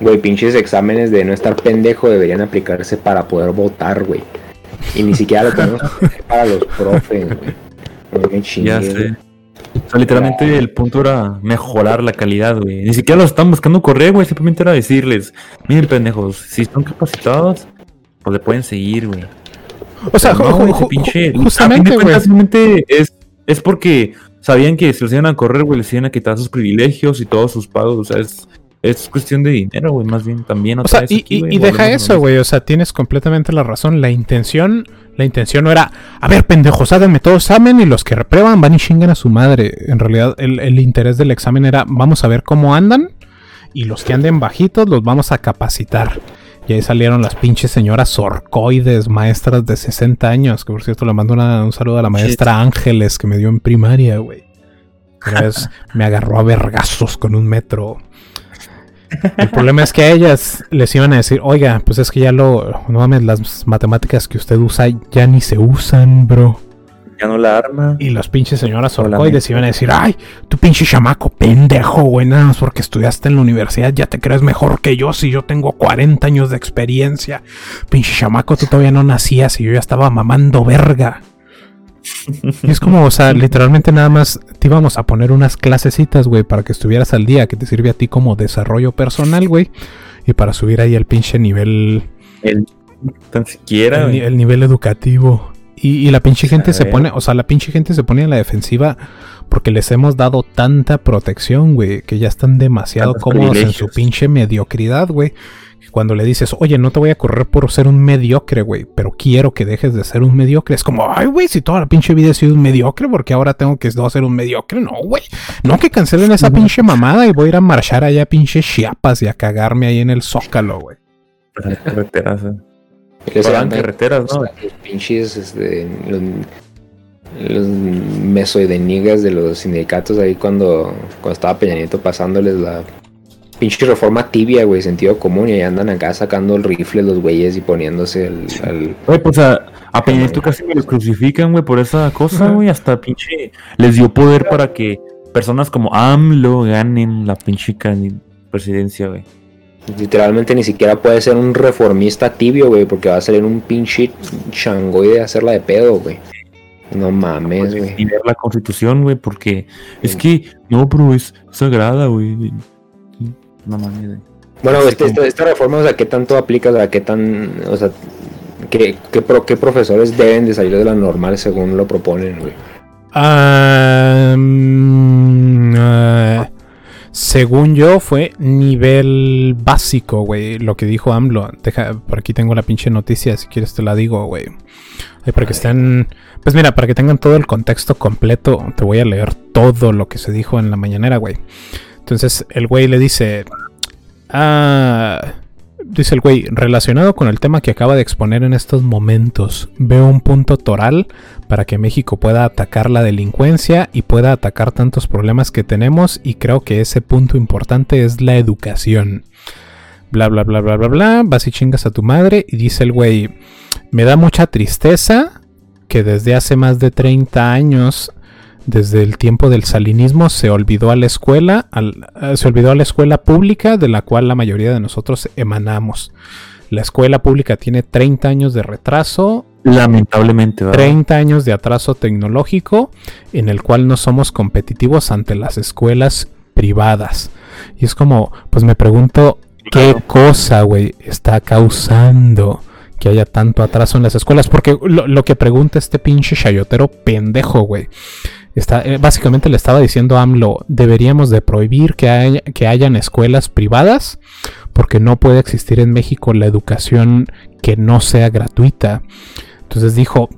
Güey, pinches exámenes de no estar pendejo deberían aplicarse para poder votar, güey. Y ni siquiera lo tenemos que hacer para los profes, güey. Ya sé. O sea, literalmente el punto era mejorar la calidad, güey. Ni siquiera los están buscando correr, güey. Simplemente era decirles, miren, pendejos, si están capacitados, pues le pueden seguir, güey. O sea, no, ju- pinche- a fin de justamente, cuentas, güey. simplemente es, es porque sabían que si los iban a correr, güey, les iban a quitar sus privilegios y todos sus pagos. O sea, es, es cuestión de dinero, güey, más bien también. O otra sea, vez y, aquí, deja eso, güey. O sea, tienes completamente la razón. La intención, la intención no era, a ver, pendejos, háganme todo examen y los que reprueban van y chingan a su madre. En realidad, el, el interés del examen era, vamos a ver cómo andan y los que anden bajitos los vamos a capacitar. Y ahí salieron las pinches señoras sorcoides, maestras de 60 años. Que por cierto, le mando una- un saludo a la maestra Ángeles que me dio en primaria, güey. Una vez me agarró a vergazos con un metro. El problema es que a ellas les iban a decir, oiga, pues es que ya lo, no mames, las matemáticas que usted usa ya ni se usan, bro. Ya no la arma. Y las pinches señoras orcoides iban a decir, ay, tu pinche chamaco pendejo, güey, nada más porque estudiaste en la universidad ya te crees mejor que yo si yo tengo 40 años de experiencia. Pinche chamaco, tú todavía no nacías y yo ya estaba mamando verga. Y es como, o sea, literalmente nada más te íbamos a poner unas clasecitas, güey, para que estuvieras al día, que te sirve a ti como desarrollo personal, güey, y para subir ahí el pinche nivel, El, tan siquiera, el, nivel educativo. Y, y la pinche gente se pone, o sea, la pinche gente se pone en la defensiva porque les hemos dado tanta protección, güey, que ya están demasiado cómodos en su pinche mediocridad, güey. Cuando le dices, oye, no te voy a correr por ser un mediocre, güey, pero quiero que dejes de ser un mediocre. Es como, ay, güey, si toda la pinche vida he sido un mediocre, porque ahora tengo que no ser un mediocre. No, güey. No que cancelen esa pinche mamada y voy a ir a marchar allá a pinche Chiapas y a cagarme ahí en el Zócalo, güey. Las carreteras, eh. Carreteras, ¿no? Los pinches, este, los, los mesoidenigas de los sindicatos ahí cuando, cuando estaba Peña Nieto pasándoles la pinche reforma tibia, güey, sentido común, y ahí andan acá sacando el rifle los güeyes y poniéndose el, al- Güey, pues a, a casi me los crucifican, güey, por esa cosa, güey. Hasta pinche les dio poder para que personas como AMLO ganen la pinche presidencia, güey. Literalmente ni siquiera puede ser un reformista tibio, güey, porque va a salir un pinche changoide a hacerla de pedo, güey. No mames, güey. Y ver la constitución, güey, porque es que, no, pero es sagrada, güey. No mames, güey. Bueno, este- esta, esta reforma, o sea, ¿qué tanto aplica? O sea, ¿qué tan, o sea, qué, qué, pro- qué profesores deben de salir de la normal según lo proponen, güey? Ah, según yo, fue nivel básico, güey. Lo que dijo AMLO. Deja, por aquí tengo la pinche noticia, si quieres te la digo, güey. Ay, para que estén. Pues mira, para que tengan todo el contexto completo, te voy a leer todo lo que se dijo en la mañanera, güey. Entonces, el güey le dice. Ah. Dice el güey, relacionado con el tema que acaba de exponer en estos momentos, veo un punto toral para que México pueda atacar la delincuencia y pueda atacar tantos problemas que tenemos y creo que ese punto importante es la educación. Bla, bla, bla, bla, bla, bla, vas y chingas a tu madre y dice el güey, me da mucha tristeza que desde hace más de 30 años desde el tiempo del salinismo se olvidó a la escuela, eh, se olvidó a la escuela pública de la cual la mayoría de nosotros emanamos. La escuela pública tiene 30 años de retraso. Lamentablemente, 30 años de atraso tecnológico en el cual no somos competitivos ante las escuelas privadas. Y es como, pues me pregunto, ¿qué cosa, güey, está causando que haya tanto atraso en las escuelas? Porque lo, lo que pregunta este pinche chayotero pendejo, güey. Eh, básicamente le estaba diciendo a AMLO, deberíamos de prohibir que, que hayan escuelas privadas porque no puede existir en México la educación que no sea gratuita. Entonces dijo,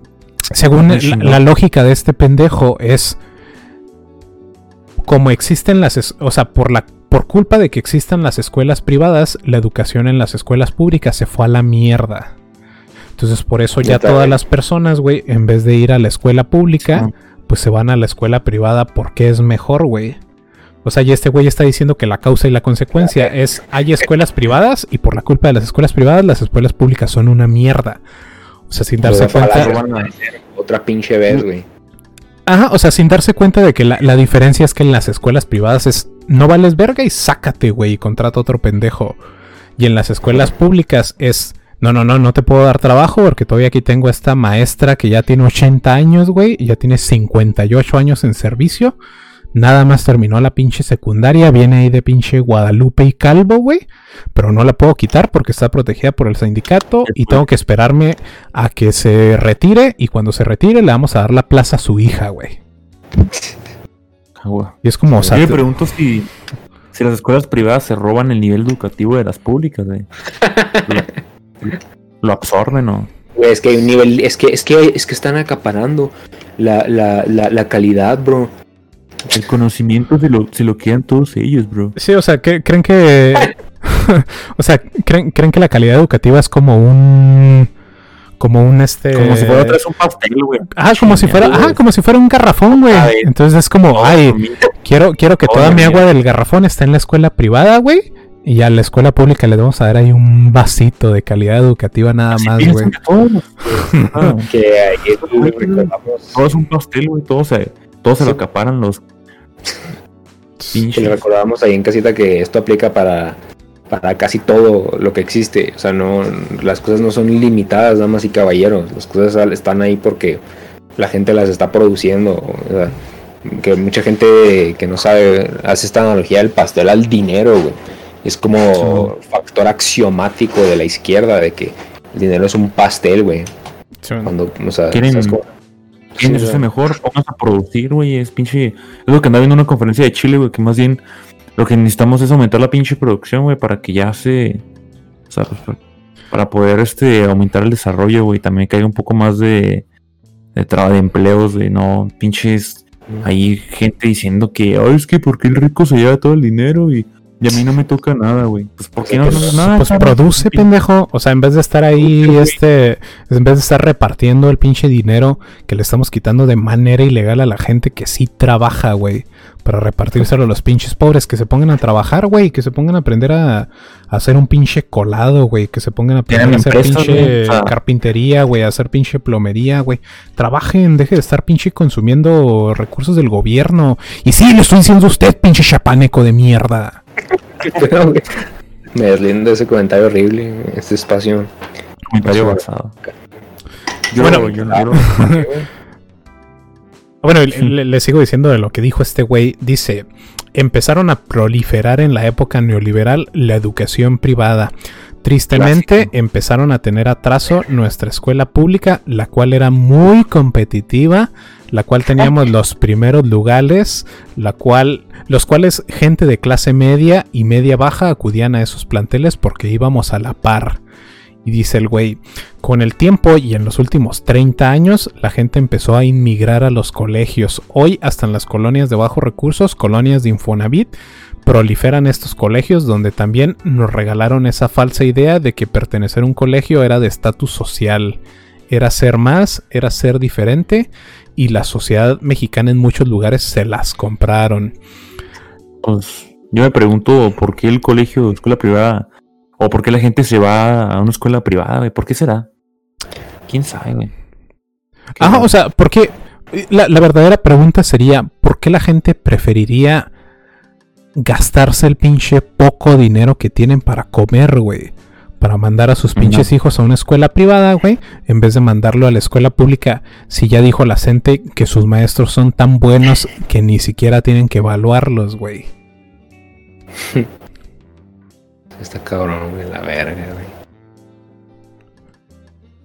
según la, lógica de este pendejo es como existen las, o sea, por la por culpa de que existan las escuelas privadas, la educación en las escuelas públicas se fue a la mierda. Entonces por eso ya todas las personas, güey, en vez de ir a la escuela pública, pues se van a la escuela privada porque es mejor, güey. O sea, y este güey está diciendo que la causa y la consecuencia es hay escuelas privadas y por la culpa de las escuelas privadas las escuelas públicas son una mierda. O sea, sin darse cuenta. Otra pinche vez, güey. Ajá, o sea, sin darse cuenta de que la, la, diferencia es que en las escuelas privadas es no vales verga y sácate, güey, y contrata otro pendejo. Y en las escuelas públicas es no, no, no, no te puedo dar trabajo porque todavía aquí tengo esta maestra que ya tiene 80 años, güey, y ya tiene 58 años en servicio. Nada más terminó la pinche secundaria, viene ahí de pinche Guadalupe y Calvo, güey. Pero no la puedo quitar porque está protegida por el sindicato y tengo que esperarme a que se retire. Y cuando se retire le vamos a dar la plaza a su hija, güey. Y es como, o sea, Yo me pregunto si, si las escuelas privadas se roban el nivel educativo de las públicas, güey. lo absorben o. es que hay un nivel, es que, es que, es que están acaparando la, la, la, calidad, bro. El conocimiento se lo, se lo quedan todos ellos, bro. Sí, o sea, ¿creen que. o sea, ¿creen, ¿creen que la calidad educativa es como un. Como un este. Como si fuera un pastel, güey. Ah, como si fuera. Ah, como si fuera un garrafón, güey. Entonces es como, ay, quiero, quiero que toda mi agua del garrafón esté en la escuela privada, güey. Y a la escuela pública le vamos a dar ahí un vasito de calidad educativa nada más, güey. que ahí Todo es un pastel, güey. Todo se, todo se lo acaparan los. Que le recordamos ahí en casita que esto aplica para, para casi todo lo que existe. O sea, no, las cosas no son ilimitadas, damas y caballeros. Las cosas están ahí porque la gente las está produciendo. O sea, que mucha gente que no sabe hace esta analogía del pastel al dinero, güey es como factor axiomático de la izquierda, de que el dinero es un pastel, güey. Cuando, o sea, ¿Quieren, ¿quieren mejor? Pónganse a producir, güey. Es pinche. Es lo que andaba viendo en una conferencia de Chile, güey, que más bien lo que necesitamos es aumentar la pinche producción, güey, para que ya se. O sea, para poder este aumentar el desarrollo, güey. También que haya un poco más de. De, de empleos, de no pinches. Hay gente diciendo que, ay, es que porque el rico se lleva todo el dinero y y a mí no me toca nada, güey. Pues ¿por qué no pues, nada? Pues produce, pendejo. O sea, en vez de estar ahí, este, en vez de estar repartiendo el pinche dinero que le estamos quitando de manera ilegal a la gente que sí trabaja, güey. Para repartírselo a los pinches pobres, que se pongan a trabajar, güey. Que se pongan a aprender a, hacer un pinche colado, güey. Que se pongan a aprender a hacer pinche carpintería, güey. A hacer pinche plomería, güey. Trabajen, deje de estar pinche consumiendo recursos del gobierno. Y sí, le estoy diciendo a usted, pinche chapaneco de mierda. Me deslindo ese comentario horrible, este espacio. Comentario basado. bueno, yo bueno le, sigo diciendo de lo que dijo este güey. Dice, empezaron a proliferar en la época neoliberal la educación privada. Tristemente empezaron a tener atraso nuestra escuela pública, la cual era muy competitiva la cual teníamos los primeros lugares, la cual, los cuales gente de clase media y media baja acudían a esos planteles porque íbamos a la par. Y dice el güey, con el tiempo y en los últimos 30 años, la gente empezó a inmigrar a los colegios. Hoy, hasta en las colonias de bajos recursos, colonias de Infonavit, proliferan estos colegios donde también nos regalaron esa falsa idea de que pertenecer a un colegio era de estatus social. Era ser más, era ser diferente y la sociedad mexicana en muchos lugares se las compraron. Pues yo me pregunto por qué el colegio, escuela privada, o por qué la gente se va a una escuela privada, güey. ¿Por qué será? ¿Quién sabe, güey? Ah, o sea, ¿por qué? La, la verdadera pregunta sería, ¿por qué la gente preferiría gastarse el pinche poco dinero que tienen para comer, güey? Para mandar a sus pinches hijos a una escuela privada, güey, en vez de mandarlo a la escuela pública, si ya dijo la gente que sus maestros son tan buenos que ni siquiera tienen que evaluarlos, güey. Está cabrón, güey, la verga, güey.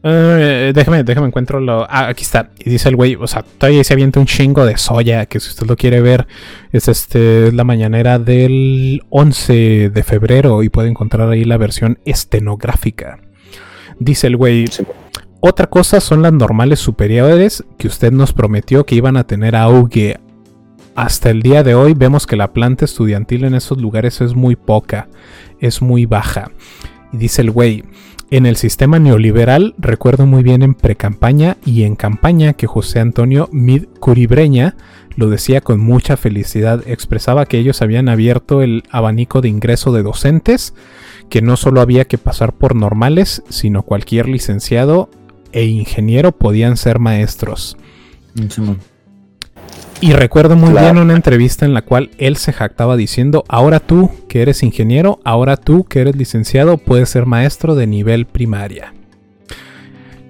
Eh, déjame, déjame encuentro lo. Ah, aquí está. Y dice el güey, o sea, todavía se avienta un chingo de soya, que si usted lo quiere ver, es este es la mañanera del 11 de febrero y puede encontrar ahí la versión estenográfica. Dice el güey, otra cosa son las normales superiores que usted nos prometió que iban a tener auge. Hasta el día de hoy vemos que la planta estudiantil en esos lugares es muy poca, es muy baja. Y dice el güey, en el sistema neoliberal recuerdo muy bien en precampaña y en campaña que José Antonio Mid Curibreña lo decía con mucha felicidad, expresaba que ellos habían abierto el abanico de ingreso de docentes, que no solo había que pasar por normales, sino cualquier licenciado e ingeniero podían ser maestros. Y recuerdo muy bien una entrevista en la cual él se jactaba diciendo, ahora tú que eres ingeniero, ahora tú que eres licenciado, puedes ser maestro de nivel primaria.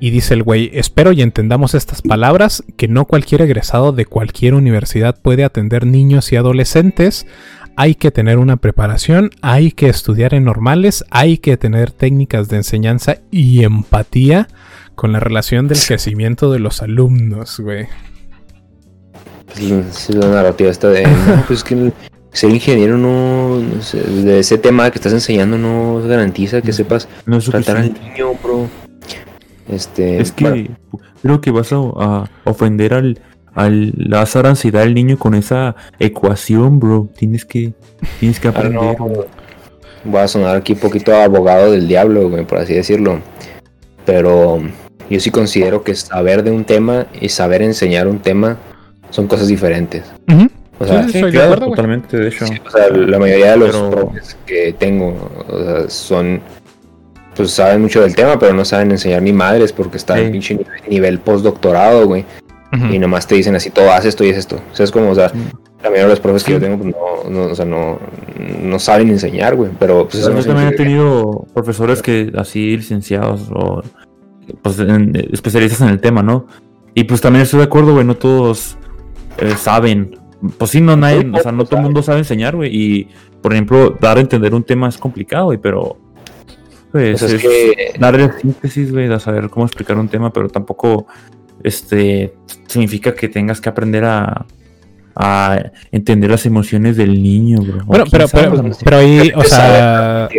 Y dice el güey, espero y entendamos estas palabras, que no cualquier egresado de cualquier universidad puede atender niños y adolescentes, hay que tener una preparación, hay que estudiar en normales, hay que tener técnicas de enseñanza y empatía con la relación del crecimiento de los alumnos, güey. Pues, la narrativa está de, no, pues que ser ingeniero no, no sé, de ese tema que estás enseñando no garantiza que sepas No es tratar al niño, bro. Este, Es que creo que vas a, a ofender al, al dar ansiedad al niño con esa ecuación, bro. Tienes que, tienes que ah, aprender. voy a sonar aquí un poquito abogado del diablo, güey, por así decirlo. Pero yo sí considero que saber de un tema y saber enseñar un tema son cosas diferentes. O sea, Sí, de claro, acuerdo, totalmente, de hecho. Sí, o sea, la mayoría de los Pero- profes que tengo o sea, son. Pues saben mucho del tema, pero no saben enseñar ni madres porque están Sí. en pinche nivel, nivel postdoctorado, güey. Y nomás te dicen así, todo haz esto y es esto. O sea, es como, o sea, Sí. la mayoría de los profes que yo tengo, pues no, no, o sea, no, no saben enseñar, güey. Pero pues eso Yo no también he que- tenido profesores que así licenciados o pues, en- especialistas en el tema, ¿no? Y pues también estoy de acuerdo, güey, no todos eh, saben. Pues sí, no nadie, o sea, no todo el mundo sabe enseñar, güey. Y por ejemplo, dar a entender un tema es complicado, güey, pero pues Pues es es que- darle síntesis, güey, de saber cómo explicar un tema, pero tampoco este significa que tengas que aprender a a entender las emociones del niño, bro. Bueno, pero, pero, pero ahí, o que sea,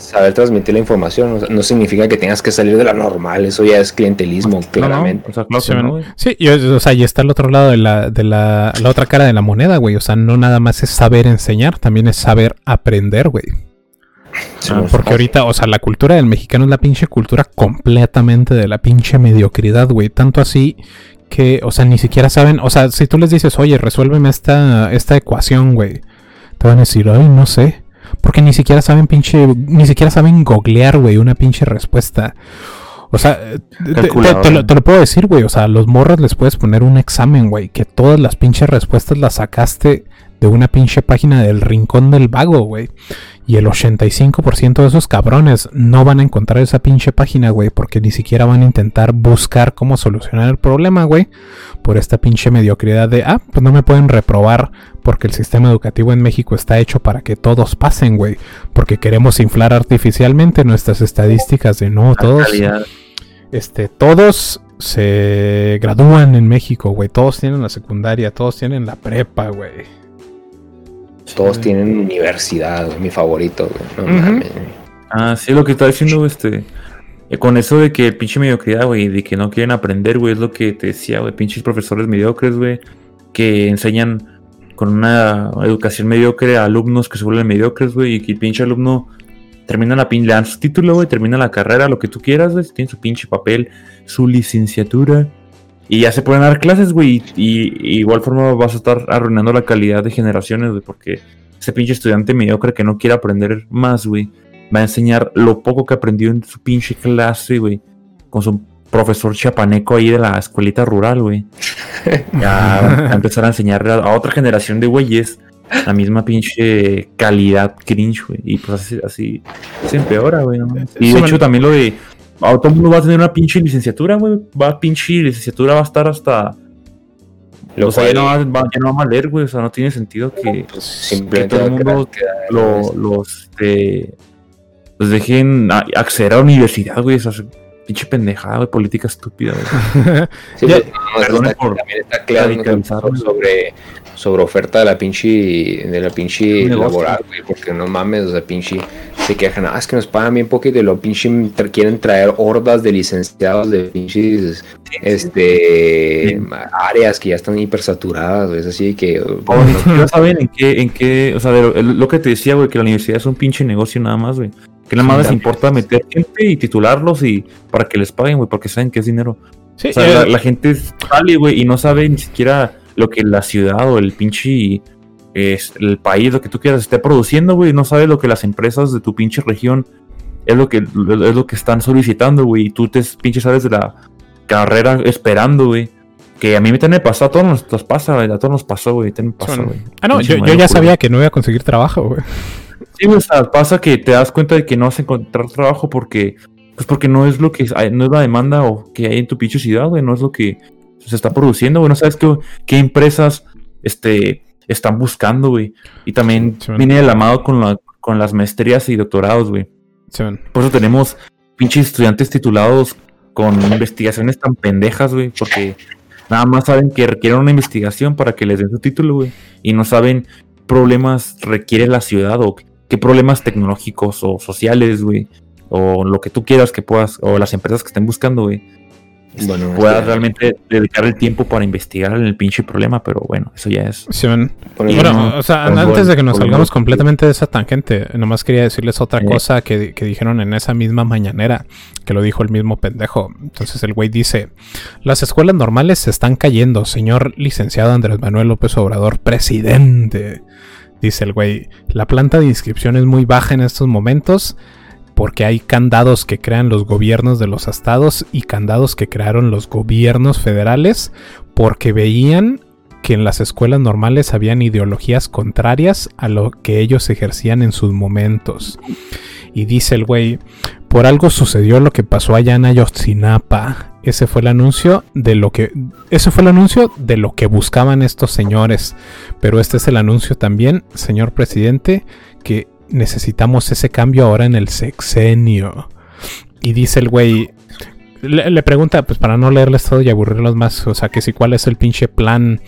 saber, transmitir la información o sea, no significa que tengas que salir de la normal. Eso ya es clientelismo, No, no, claramente. o sea, claro Sí, y, o sea, y está el otro lado de la, de la, la otra cara de la moneda, güey. O sea, no nada más es saber enseñar, también es saber aprender, güey. Sí, Ah, porque ahorita, o sea, la cultura del mexicano es la pinche cultura completamente de la pinche mediocridad, güey. Tanto así que, o sea, ni siquiera saben, o sea, si tú les dices, oye, resuélveme esta, esta ecuación, güey, te van a decir, ay, no sé. Porque ni siquiera saben pinche, ni siquiera saben googlear, güey, una pinche respuesta. O sea, te, te- Calculadora. te lo, te lo puedo decir, güey. O sea, a los morros les puedes poner un examen, güey. Que todas las pinches respuestas las sacaste de una pinche página del rincón del vago, güey. Y el 85% de esos cabrones no van a encontrar esa pinche página, güey. Porque ni siquiera van a intentar buscar cómo solucionar el problema, güey. Por esta pinche mediocridad de, ah, pues no me pueden reprobar. Porque el sistema educativo en México está hecho para que todos pasen, güey. Porque queremos inflar artificialmente nuestras estadísticas de no, todos este, todos se gradúan en México, güey. Todos tienen la secundaria, todos tienen la prepa, güey. Todos tienen universidad, güey, mi favorito, güey. No mames. Ah, sí, lo que está diciendo, este. eh, Con eso de que pinche mediocridad, güey, de que no quieren aprender, güey, es lo que te decía, güey, pinches profesores mediocres, güey, que enseñan con una educación mediocre a alumnos que se vuelven mediocres, güey, y que el pinche alumno termina la pin, le dan su título, güey, termina la carrera, lo que tú quieras, güey, tiene su pinche papel, su licenciatura, y ya se pueden dar clases, güey, y, y igual forma vas a estar arruinando la calidad de generaciones, güey, porque ese pinche estudiante mediocre que no quiere aprender más, güey, va a enseñar lo poco que aprendió en su pinche clase, güey, con su profesor chapaneco ahí de la escuelita rural, güey. Ya va a empezar a enseñar a, otra generación de güeyes la misma pinche calidad cringe, güey. Y pues así, así se empeora, güey. ¿no? Y de hecho también lo de... ahora Todo el mundo va a tener una pinche licenciatura, güey. Va pinche licenciatura va a estar hasta... Lo o sea, ya no, va, va- ya no va a valer, güey. O sea, no tiene sentido que pues, simplemente que todo el a mundo quedar- lo- los, este, los dejen a- acceder a la universidad, güey. Esa pinche pendejada, güey. Política estúpida, güey. Sí, Ya- Perdone está- por también está radicalizarme. sobre, sobre oferta de la pinche de la pinche Negocio. laboral, güey, porque no mames, o sea, pinche se quejan, ah, es que nos pagan bien poquito y lo pinche tra- quieren traer hordas de licenciados de pinches este Sí. áreas que ya están hipersaturadas, güey, es así que O ni siquiera saben en qué, en qué, o sea, lo, lo que te decía, güey, que la universidad es un pinche negocio nada más, güey. Que nada más les importa meter gente y titularlos y para que les paguen, güey, porque saben que es dinero. Sí, O sea, eh, la, la gente sale, güey, y no sabe ni siquiera lo que la ciudad o el pinche es, el país, lo que tú quieras, esté produciendo, güey. No sabe lo que las empresas de tu pinche región es lo que, es lo que están solicitando, güey. Y tú te pinche sales de la carrera esperando, güey. Que a mí me tiene pasado, a todos nos, nos pasa, güey. A todos nos pasó, güey. Ah, no, yo, ya sabía que no iba a conseguir trabajo, güey. Sí, o sea, pasa que te das cuenta de que no vas a encontrar trabajo porque, pues porque no es lo que hay- no es la demanda o que hay en tu pinche ciudad, güey, no es lo que se está produciendo, güey, no sabes qué, qué empresas, este, están buscando, güey, y también Sí, viene de la mano con la, con las maestrías y doctorados, güey, Sí, por eso tenemos pinches estudiantes titulados con investigaciones tan pendejas, güey, porque nada más saben que requieren una investigación para que les den su título, güey, y no saben problemas requiere la ciudad o qué problemas tecnológicos o sociales, güey, o lo que tú quieras que puedas, o las empresas que estén buscando, güey, bueno, puedas realmente dedicar el tiempo para investigar el pinche problema, pero bueno, eso ya es. Sí, Bueno, no, o sea, antes gol, de que nos salgamos gol. completamente de esa tangente, nomás quería decirles otra Sí. cosa que, que dijeron en esa misma mañanera, que lo dijo el mismo pendejo. Entonces el güey dice, las escuelas normales se están cayendo, señor licenciado Andrés Manuel López Obrador, presidente. Dice el güey, la planta de inscripción es muy baja en estos momentos porque hay candados que crean los gobiernos de los estados y candados que crearon los gobiernos federales porque veían que en las escuelas normales habían ideologías contrarias a lo que ellos ejercían en sus momentos. Y dice el güey, por algo sucedió lo que pasó allá en Ayotzinapa. Ese fue el anuncio de lo que ese fue el anuncio de lo que buscaban estos señores. Pero este es el anuncio también, señor presidente, que necesitamos ese cambio ahora en el sexenio. Y dice el güey, le, pregunta, pues para no leerles todo y aburrirlos más, o sea, que si cuál es el pinche plan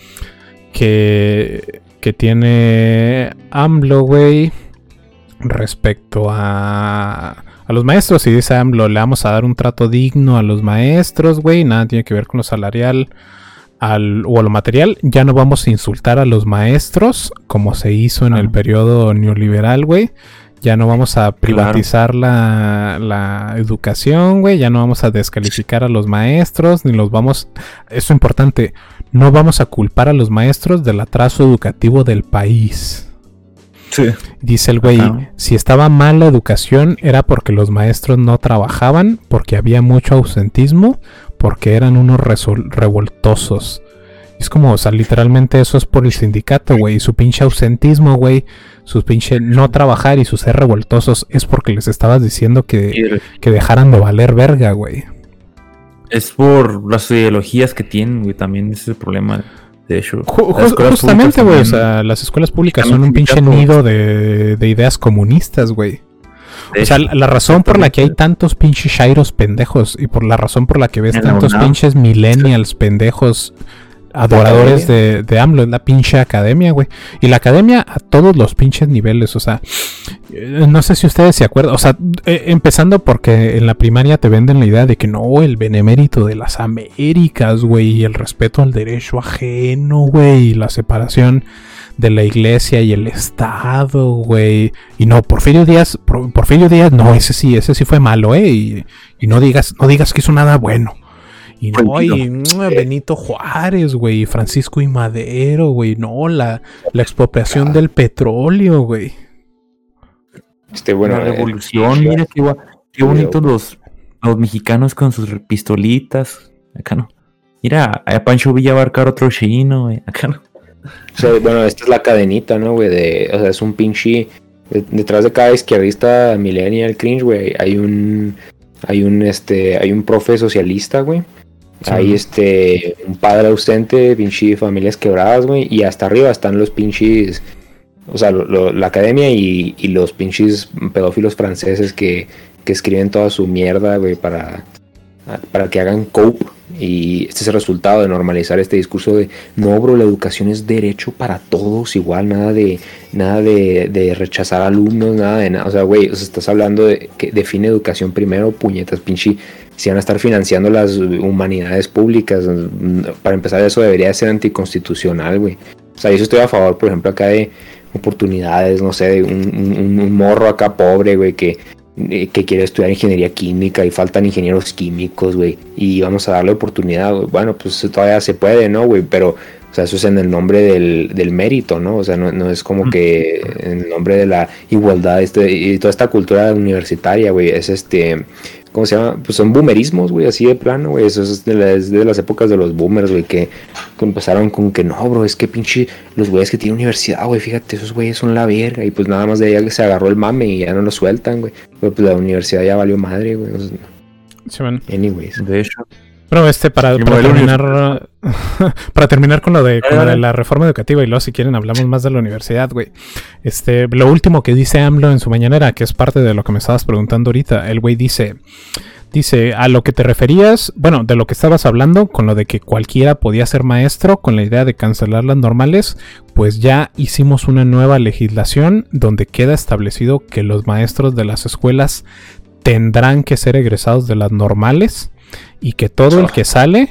que, que tiene AMLO, güey, respecto a, a los maestros. Y dice AMLO, le vamos a dar un trato digno a los maestros, güey, nada tiene que ver con lo salarial al, o a lo material. Ya no vamos a insultar a los maestros como se hizo en el periodo neoliberal, güey. Ya no vamos a privatizar la, la educación, güey. Ya no vamos a descalificar a los maestros, ni los vamos... Eso es importante. No vamos a culpar a los maestros del atraso educativo del país. Sí. Dice el güey, Ajá. si estaba mal la educación era porque los maestros no trabajaban, porque había mucho ausentismo, porque eran unos revoltosos. Es como, o sea, literalmente eso es por el sindicato, güey. Y su pinche ausentismo, güey. Su pinche no trabajar y sus ser revoltosos es porque les estabas diciendo que, que dejaran de valer verga, güey. es por las ideologías que tienen, güey, también ese es el problema. De hecho, justamente, güey. O sea, las escuelas públicas son un pinche nido de, de ideas comunistas, güey. O sea, la razón por la que hay tantos pinches shairos pendejos y por la razón por la que ves tantos pinches millennials pendejos adoradores de, de AMLO es la pinche academia, güey. Y la academia a todos los pinches niveles, o sea, eh, no sé si ustedes se acuerdan, o sea, eh, empezando porque en la primaria te venden la idea de que no, el benemérito de las Américas, güey, y el respeto al derecho ajeno, güey, y la separación de la iglesia y el Estado, güey. Y no, Porfirio Díaz, Por- Porfirio Díaz, no, ese sí, ese sí fue malo, eh. Y, y no digas, no digas que hizo nada bueno. Y no, y mm, Benito Juárez, güey, y Francisco y Madero, güey, no, la, la expropiación del petróleo, güey. Este, bueno, la eh, revolución, mira qué, qué bonitos los, los mexicanos con sus pistolitas. Acá no. Mira, a Pancho Villa va a arcar otro chino, güey. Acá no. O sea, bueno, esta es la cadenita, ¿no, güey? De, o sea, es un pinche. de- Detrás de cada izquierdista millennial cringe, güey, hay un. Hay un, este. Hay un profe socialista, güey. Hay este. Un padre ausente, pinche familias quebradas, güey. Y hasta arriba están los pinches. O sea, lo- lo- la academia y, y los pinches pedófilos franceses que, que escriben toda su mierda, güey, para, para que hagan cope. Y este es el resultado de normalizar este discurso de no, bro, la educación es derecho para todos, igual, nada de nada de, rechazar alumnos, nada de nada. O sea, güey, estás hablando de que define educación primero, puñetas, pinche. Si van a estar financiando las humanidades públicas, para empezar, eso debería ser anticonstitucional, güey. O sea, yo estoy a favor, por ejemplo, acá de oportunidades, no sé, de un- un morro acá pobre, güey, que, eh, que quiere estudiar ingeniería química y faltan ingenieros químicos, güey, y vamos a darle oportunidad, güey. Bueno, pues todavía se puede, ¿no, güey? Pero, o sea, eso es en el nombre del, del mérito, ¿no? O sea, no, no es como que en el nombre de la igualdad este, y toda esta cultura universitaria, güey, es este... ¿Cómo se llama? Pues son boomerismos, güey, así de plano, güey. Eso es de, la- es de las épocas de los boomers, güey, que, que empezaron con que no, bro, es que pinche los güeyes que tienen universidad, güey, fíjate, esos güeyes son la verga. Y pues nada más de ahí se agarró el mame y ya no lo sueltan, güey. Pero pues la universidad ya valió madre, güey. sea, Sí, anyways. De hecho, Pero este, para, terminar, para terminar con lo de, con lo de Dale. la reforma educativa y luego si quieren hablamos más de la universidad, güey. Este, lo último que dice AMLO en su mañanera, que es parte de lo que me estabas preguntando ahorita, el güey dice, dice, a lo que te referías, bueno, de lo que estabas hablando, con lo de que cualquiera podía ser maestro, con la idea de cancelar las normales, pues ya hicimos una nueva legislación donde queda establecido que los maestros de las escuelas tendrán que ser egresados de las normales y que todo el que sale,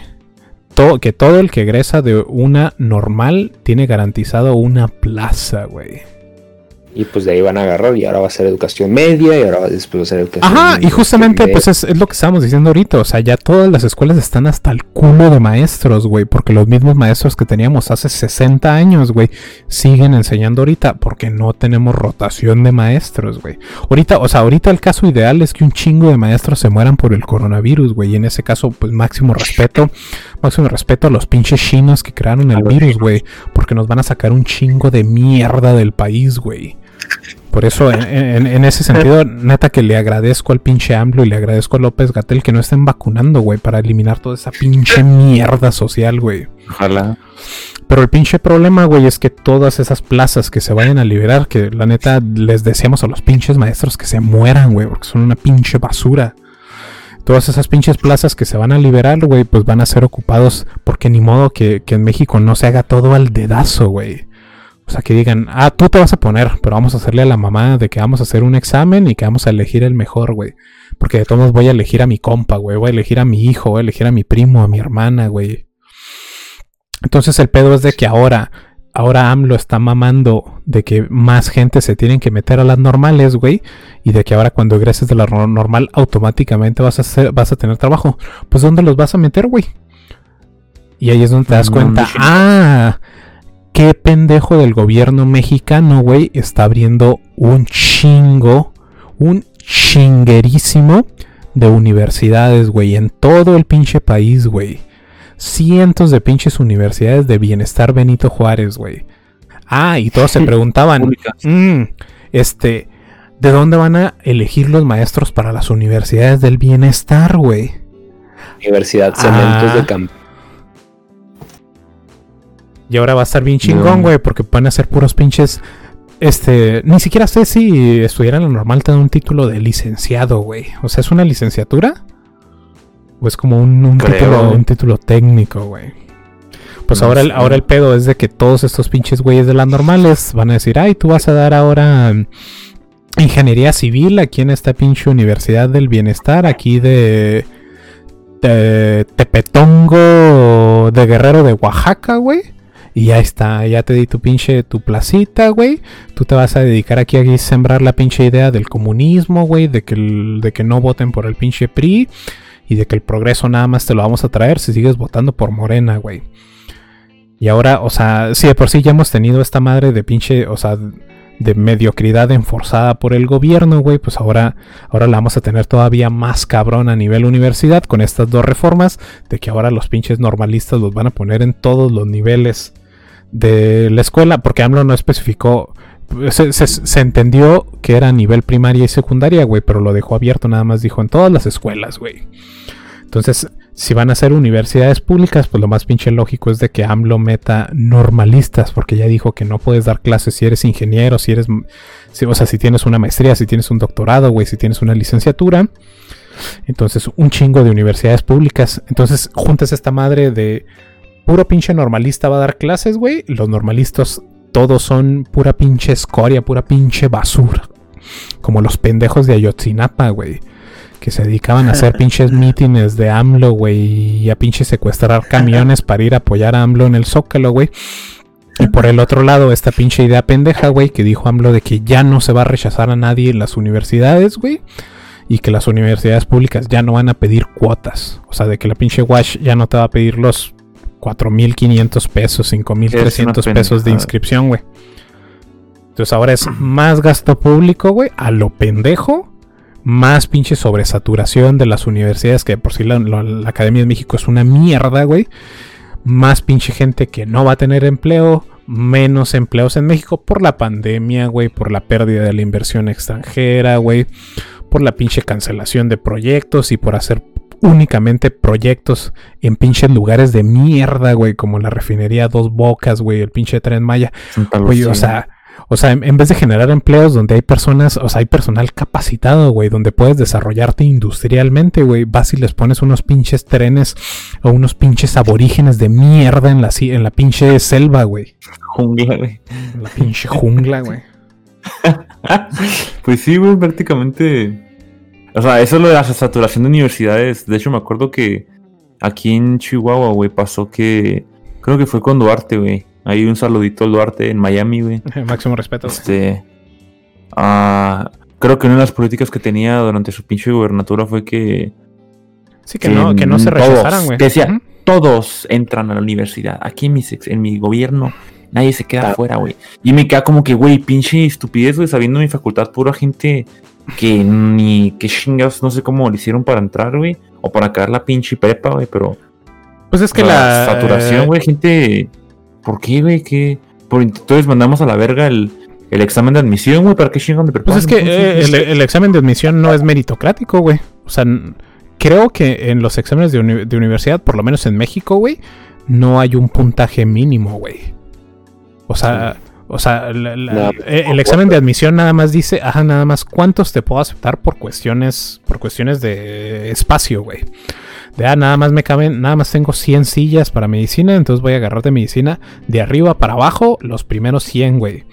to- que todo el que egresa de una normal tiene garantizado una plaza, güey. Y pues de ahí van a agarrar y ahora va a ser educación media y ahora después va a ser educación Ajá, y justamente pues es, es lo que estábamos diciendo ahorita, o sea, ya todas las escuelas están hasta el culo de maestros, güey, porque los mismos maestros que teníamos hace 60 años, güey, siguen enseñando ahorita porque no tenemos rotación de maestros, güey. Ahorita, o sea, ahorita el caso ideal es que un chingo de maestros se mueran por el coronavirus, güey, y en ese caso pues máximo respeto, máximo respeto a los pinches chinos que crearon el virus, güey, porque nos van a sacar un chingo de mierda del país, güey. Por eso, en, en- en ese sentido, neta que le agradezco al pinche AMLO y le agradezco a López Gatel que no estén vacunando, güey, para eliminar toda esa pinche mierda social, güey. ojalá. Pero el pinche problema, güey, es que todas esas plazas que se vayan a liberar, que la neta les deseamos a los pinches maestros que se mueran, güey, porque son una pinche basura. Todas esas pinches plazas que se van a liberar, güey, pues van a ser ocupados porque ni modo que, que en México no se haga todo al dedazo, güey. O sea, que digan, ah, tú te vas a poner, pero vamos a hacerle a la mamá de que vamos a hacer un examen y que vamos a elegir el mejor, güey. Porque de todos modos voy a elegir a mi compa, güey. Voy a elegir a mi hijo, voy a elegir a mi primo, a mi hermana, güey. Entonces el pedo es de que ahora, ahora AMLO está mamando de que más gente se tienen que meter a las normales, güey. Y de que ahora cuando egreses de la normal automáticamente vas a, hacer, vas a tener trabajo. Pues ¿dónde los vas a meter, güey? Y ahí es donde te das cuenta, ah, qué pendejo del gobierno mexicano, güey, está abriendo un chingo, un chinguerísimo de universidades, güey, en todo el pinche país, güey. Cientos de pinches universidades de bienestar Benito Juárez, güey. Ah, y todos se preguntaban, mm, este, ¿de dónde van a elegir los maestros para las universidades del bienestar, güey? Universidad Cementos Ah. de Campo. Y ahora va a estar bien chingón, güey, porque van a ser puros pinches este, ni siquiera sé si estudiar en la normal te da un título de licenciado, güey. O sea, ¿es una licenciatura? ¿O es como un, un título, un título técnico, güey? Pues No ahora, el, ahora el pedo es de que todos estos pinches güeyes de las normales van a decir, ay, tú vas a dar ahora mm, ingeniería civil aquí en esta pinche Universidad del Bienestar, aquí de, de Tepetongo de Guerrero de Oaxaca, güey. Y ya está, ya te di tu pinche, tu placita, güey. Tú te vas a dedicar aquí a sembrar la pinche idea del comunismo, güey. De que, de que no voten por el pinche PRI. Y de que el progreso nada más te lo vamos a traer si sigues votando por Morena, güey. Y ahora, o sea, sí, de por sí ya hemos tenido esta madre de pinche, o sea, de mediocridad enforzada por el gobierno, güey. Pues ahora, ahora la vamos a tener todavía más cabrón a nivel universidad con estas dos reformas. De que ahora los pinches normalistas los van a poner en todos los niveles de la escuela. Porque AMLO no especificó. Se, entendió que era nivel primaria y secundaria, güey. Pero lo dejó abierto, nada más dijo en todas las escuelas, güey. Entonces, si van a ser universidades públicas, pues lo más pinche lógico es de que AMLO meta normalistas, porque ya dijo que no puedes dar clases si eres ingeniero, si eres, si- o sea, si tienes una maestría, si tienes un doctorado, güey, si tienes una licenciatura. Entonces, un chingo de universidades públicas. Entonces, juntas esta madre de puro pinche normalista va a dar clases, güey. Los normalistas todos son pura pinche escoria, pura pinche basura. Como los pendejos de Ayotzinapa, güey que se dedicaban a hacer pinches mítines de AMLO, güey, y a pinche secuestrar camiones para ir a apoyar a AMLO en el Zócalo, güey. Y por el otro lado, esta pinche idea pendeja, güey, que dijo AMLO de que ya no se va a rechazar a nadie en las universidades, güey. Y que las universidades públicas ya no van a pedir cuotas. O sea, de que la pinche Wash ya no te va a pedir los 4.500 pesos, 5.300 una pesos de inscripción, güey. Entonces ahora es más gasto público, güey, a lo pendejo más pinche sobresaturación de las universidades, que por sí la, la- la Academia de México es una mierda, güey. Más pinche gente que no va a tener empleo, menos empleos en México por la pandemia, güey, por la pérdida de la inversión extranjera, güey, por la pinche cancelación de proyectos y por hacer únicamente proyectos en pinches lugares de mierda, güey, como la refinería Dos Bocas, güey, el pinche Tren Maya. Oye, o sea, o sea, en, en vez de generar empleos donde hay personas, o sea, hay personal capacitado, güey, donde puedes desarrollarte industrialmente, güey, vas y les pones unos pinches trenes o unos pinches aborígenes de mierda en la, en la pinche selva, güey. Jungla, güey. En la pinche jungla, güey. Pues sí, güey, prácticamente. O sea, eso es lo de la saturación de universidades. De hecho, me acuerdo que aquí en Chihuahua, güey, pasó que. Creo que fue con Duarte, güey. Ahí un saludito al Duarte en Miami, güey. Máximo respeto. güey. Este. ah, creo que una de las políticas que tenía durante su pinche gubernatura fue que Sí, que no, que no se rechazaran, güey. que decía, todos entran a la universidad. Aquí en mi, sex- en mi gobierno nadie se queda afuera, güey. Y me queda como que, güey, pinche estupidez, güey, sabiendo mi facultad, pura gente que ni que chingados, no sé cómo le hicieron para entrar, güey. O para acabar la pinche prepa, güey, pero Pues es que la. saturación, güey, gente. ¿Por qué, güey? ¿Qué? Por, entonces mandamos a la verga el, el examen de admisión, güey. ¿Para qué chingan de prepa? Pues es que eh, el, el examen de admisión no es meritocrático, güey. O sea, creo que en los exámenes de, uni- de universidad, por lo menos en México, güey, no hay un puntaje mínimo, güey. O sea, o sea, la- la- No, eh, el examen de admisión nada más dice, ajá, nada más cuántos te puedo aceptar por cuestiones, por cuestiones de espacio, güey. De, ah, nada más me caben, nada más tengo 100 sillas para medicina, entonces voy a agarrar de medicina de arriba para abajo los primeros 100, güey.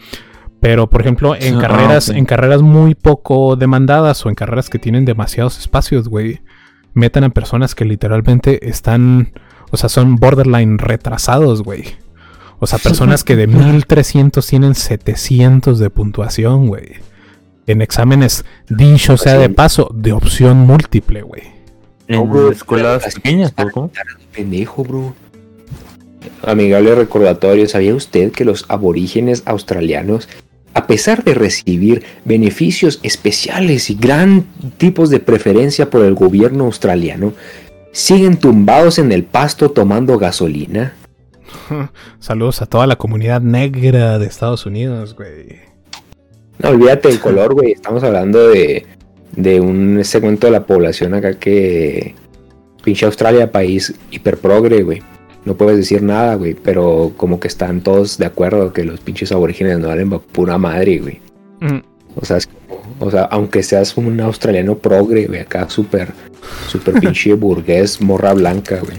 Pero, por ejemplo, en Ah, carreras, en carreras muy poco demandadas o en carreras que tienen demasiados espacios, güey, metan a personas que literalmente están, o sea, son borderline retrasados, güey. O sea, personas que de 1300 tienen 700 de puntuación, güey. En exámenes, dicho sea de paso, de opción múltiple, güey. En No, bro, escuelas pequeñas, está ¿o cómo? Pendejo, bro. Amigable recordatorio, ¿sabía usted que los aborígenes australianos, a pesar de recibir beneficios especiales y gran tipos de preferencia por el gobierno australiano, siguen tumbados en el pasto tomando gasolina? Saludos a toda la comunidad negra de Estados Unidos, güey. No, olvídate del color, güey. Estamos hablando de, de un segmento de la población acá que... Pinche Australia, país hiperprogre, güey. no puedes decir nada, güey, pero como que están todos de acuerdo que los pinches aborígenes no valen pura madre, güey. Mm. O sea, es como- o sea, aunque seas un australiano progre, güey, acá súper, súper pinche burgués, morra blanca, güey.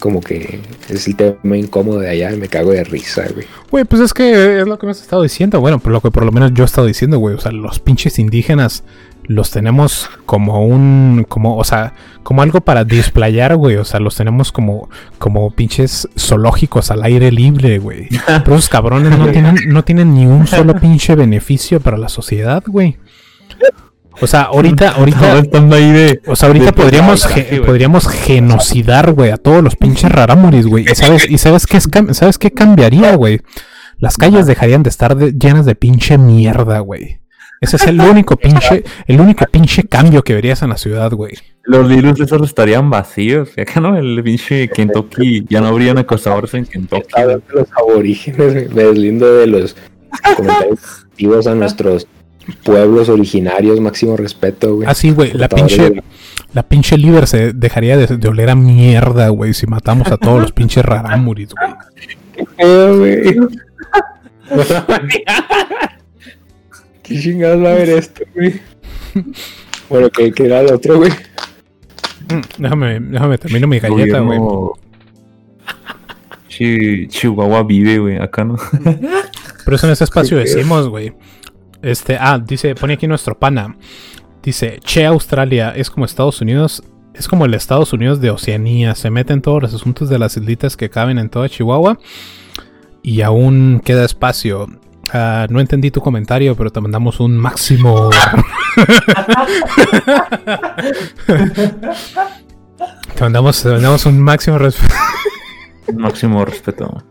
Como que es el tema incómodo de allá, me cago de risa, güey. Güey, pues es que es lo que me has estado diciendo. Bueno, por lo que por lo menos yo he estado diciendo, güey. O sea, los pinches indígenas los tenemos como un. como, o sea, como algo para displayar, güey. O sea, los tenemos como, como pinches zoológicos al aire libre, güey. Pero esos cabrones no tienen, no tienen ni un solo pinche beneficio para la sociedad, güey. O sea, ahorita, ahorita. están ahí de. O sea, ahorita de podríamos, ge- podríamos genocidar, güey, a todos los pinches rarámuris, güey. ¿Y sabes, y sabes qué es sabes qué cambiaría, güey? Las calles dejarían de estar de- llenas de pinche mierda, güey. Ese es el único pinche, el único pinche cambio que verías en la ciudad, güey. Los libros esos estarían vacíos. Y acá no, el pinche Kentucky. Ya no habrían acosadores en Kentucky. Los aborígenes, me deslindo de los comentarios a nuestros pueblos originarios, máximo respeto, güey. Así, güey, la pinche, de- la pinche liver se dejaría de, de oler a mierda, güey, si matamos a todos los pinches rarámuris, güey. Eh, güey. ¿Qué chingados va a ver esto, güey? Bueno, que que era el otro, güey. Mm, Déjame, déjame termino mi galleta, güey. Chi- Chihuahua vive, güey. Acá no. Pero eso en ese espacio decimos, güey. Este, ah, dice, pone aquí nuestro pana. Dice, che, Australia es como Estados Unidos, es como el Estados Unidos de Oceanía. Se mete en todos los asuntos de las islitas que caben en toda Chihuahua. Y aún queda espacio. Ah, no entendí tu comentario, pero te mandamos un máximo. te, mandamos, te mandamos un máximo respeto. Máximo respeto.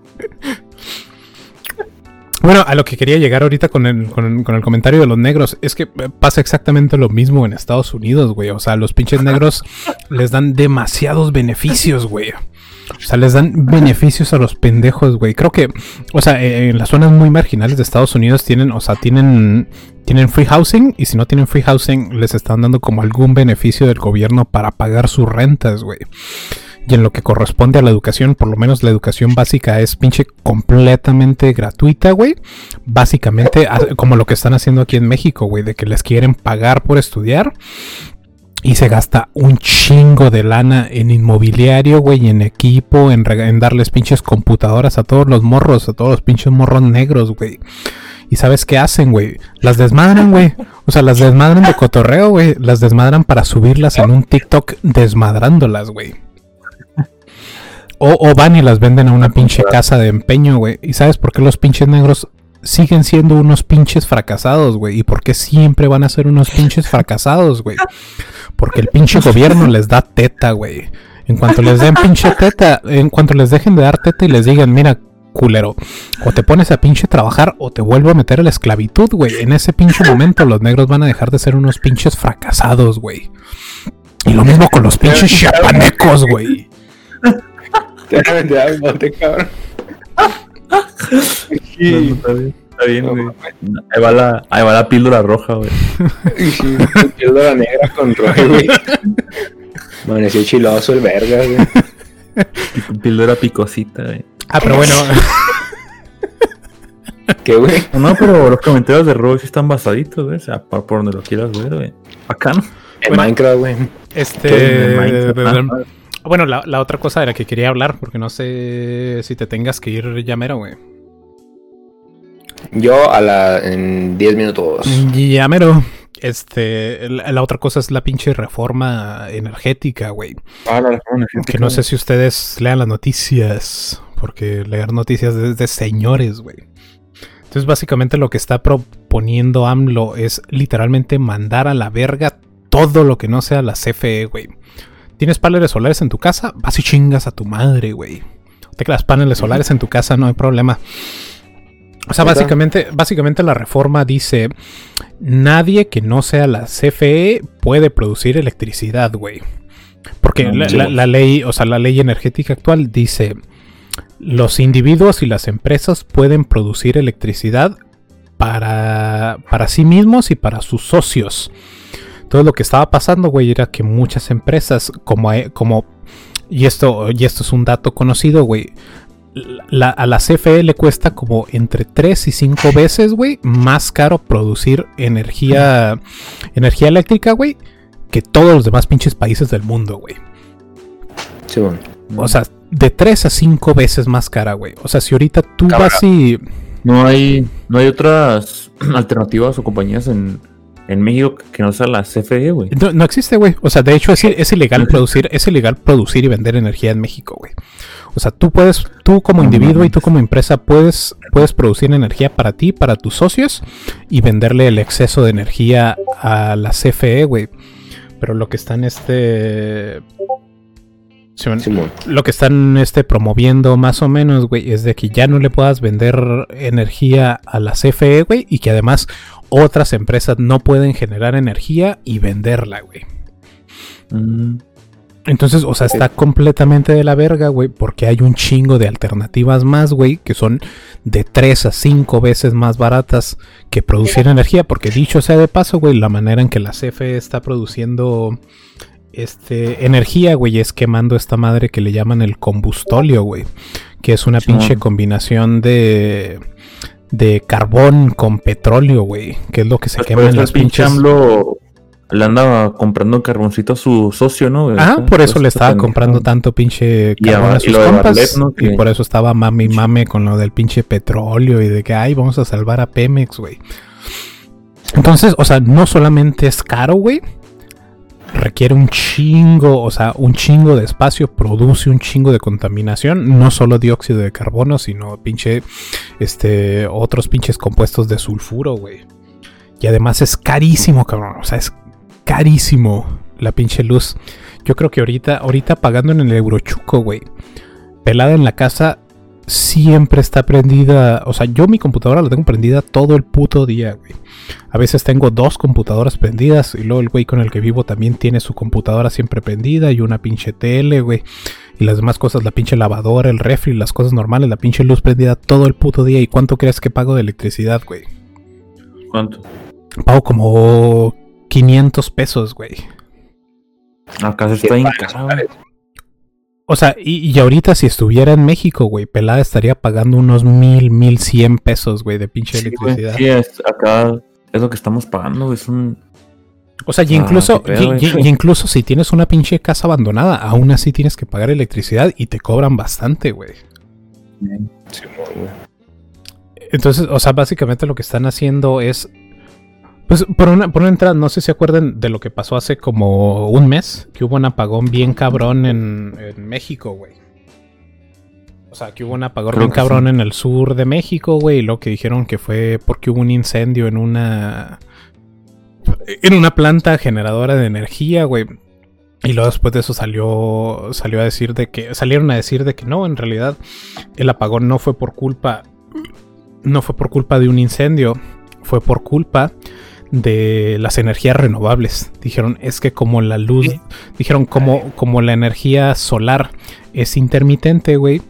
Bueno, a lo que quería llegar ahorita con el, con, el, con el comentario de los negros es que eh, pasa exactamente lo mismo en Estados Unidos, güey. O sea, los pinches negros les dan demasiados beneficios, güey. O sea, les dan beneficios a los pendejos, güey. Creo que, o sea, eh, en las zonas muy marginales de Estados Unidos tienen, o sea, tienen, tienen free housing y si no tienen free housing les están dando como algún beneficio del gobierno para pagar sus rentas, güey. Y en lo que corresponde a la educación, por lo menos la educación básica es pinche completamente gratuita, güey. Básicamente, a- como lo que están haciendo aquí en México, güey, de que les quieren pagar por estudiar. Y se gasta un chingo de lana en inmobiliario, güey, en equipo, en, en darles pinches computadoras a todos los morros, a todos los pinches morros negros, güey. ¿Y sabes qué hacen, güey? Las desmadran, güey. O sea, las desmadran de cotorreo, güey. Las desmadran para subirlas en un TikTok desmadrándolas, güey. O, o van y las venden a una pinche casa de empeño, güey. ¿Y sabes por qué los pinches negros siguen siendo unos pinches fracasados, güey? ¿Y por qué siempre van a ser unos pinches fracasados, güey? Porque el pinche gobierno les da teta, güey. En cuanto les den pinche teta, en cuanto les dejen de dar teta y les digan, mira, culero, o te pones a pinche trabajar o te vuelvo a meter a la esclavitud, güey. En ese pinche momento los negros van a dejar de ser unos pinches fracasados, güey. Y lo mismo con los pinches chiapanecos, güey. Te voy a vender al bote, cabrón. No, no, está bien, está bien, güey. Ahí va la, ahí va la píldora roja, güey. Sí, píldora negra con Roy, güey. Amaneció chiloso el verga, güey. Píldora picosita, güey. Ah, pero bueno, ¿Qué, güey? No, pero los comentarios de Roy sí están basaditos, güey. O sea, por, por donde lo quieras ver, güey. Acá no. En Minecraft, güey. este. Bueno, la, la otra cosa de la que quería hablar, porque no sé si te tengas que ir ya mero, güey. Yo a la en 10 minutos. Ya mero. Este, la, la otra cosa es la pinche reforma energética, güey. Ah, la reforma energética, Que no sé si ustedes lean las noticias, porque leer noticias es de señores, güey. Entonces, básicamente lo que está proponiendo AMLO es literalmente mandar a la verga todo lo que no sea la CFE, güey. ¿Tienes paneles solares en tu casa? Vas y chingas a tu madre, güey. Te creas paneles solares en tu casa, no hay problema. O sea, básicamente, básicamente la reforma dice, nadie que no sea la CFE puede producir electricidad, güey. Porque No, la, sí. la- la ley, o sea, la ley energética actual dice, los individuos y las empresas pueden producir electricidad para, para sí mismos y para sus socios. Entonces lo que estaba pasando, güey, era que muchas empresas, como, como y esto, y esto es un dato conocido, güey. La- a la CFE le cuesta como entre 3 y 5 veces, güey, más caro producir energía, energía eléctrica, güey, que todos los demás pinches países del mundo, güey. Sí, bueno. O sea, de 3 a 5 veces más cara, güey. O sea, si ahorita tú vas y... No hay, no hay otras alternativas o compañías en, en México que no sea la CFE, güey. No, no existe, güey. O sea, de hecho es, es ilegal producir, es ilegal producir y vender energía en México, güey. O sea, tú puedes, tú como individuo y tú como empresa puedes, puedes producir energía para ti, para tus socios y venderle el exceso de energía a la CFE, güey. Pero lo que están este Simón, Simón. lo que están este promoviendo más o menos, güey, es de que ya no le puedas vender energía a la CFE, güey, y que además otras empresas no pueden generar energía y venderla, güey. Mm, Entonces, o sea, está completamente de la verga, güey, porque hay un chingo de alternativas más, güey, que son de 3 a 5 veces más baratas que producir energía, porque dicho sea de paso, güey, la manera en que la CFE está produciendo este energía, güey, es quemando esta madre que le llaman el combustóleo, güey, que es una pinche combinación de de carbón con petróleo, güey, que es lo que se pues quema en las pinches AMLO le andaba comprando carboncito a su socio, ¿no? Ah, Ese- por eso pues, le estaba pendejo. comprando tanto pinche Y a- carbón a y sus lo de compas. Barlet, ¿no? Y por eso estaba mame y mame con lo del pinche petróleo y de que, ay, vamos a salvar a Pemex, güey. Entonces, o sea, no solamente es caro, güey. Requiere un chingo, o sea, un chingo de espacio, produce un chingo de contaminación, no solo dióxido de carbono, sino pinche, este, otros pinches compuestos de sulfuro, güey. Y además es carísimo, cabrón, o sea, es carísimo la pinche luz. Yo creo que ahorita, ahorita pagando en el Eurochuco, güey. Pelada en la casa siempre está prendida. O sea, yo mi computadora la tengo prendida todo el puto día, güey. A veces tengo dos computadoras prendidas y luego el güey con el que vivo también tiene su computadora siempre prendida y una pinche tele, güey. Y las demás cosas, la pinche lavadora, el refri, las cosas normales, la pinche luz prendida todo el puto día. ¿Y cuánto crees que pago de electricidad, güey? ¿Cuánto? Pago como 500 pesos, güey. Acá se está bien caro. O sea, y, y ahorita si estuviera en México, güey, pelada estaría pagando unos mil, mil cien pesos, güey, de pinche Sí, electricidad. sí, es- acá es lo que estamos pagando, es un... O sea, y Ah, incluso, y- incluso si tienes una pinche casa abandonada, aún así tienes que pagar electricidad y te cobran bastante, güey. Simón, güey. Entonces, o sea, básicamente lo que están haciendo es. Pues por una, por una entrada, no sé si se acuerdan de lo que pasó hace como un mes, que hubo un apagón bien cabrón en, en México, güey. O sea, que hubo un apagón Creo bien cabrón sí. en el sur de México, güey, y lo que dijeron que fue porque hubo un incendio en una. En una planta generadora de energía, güey. Y luego después de eso salió, salió a decir de que, salieron a decir de que no, en realidad el apagón no fue por culpa, no fue por culpa de un incendio, fue por culpa de las energías renovables. Dijeron, es que como la luz, dijeron como, como la energía solar es intermitente, güey,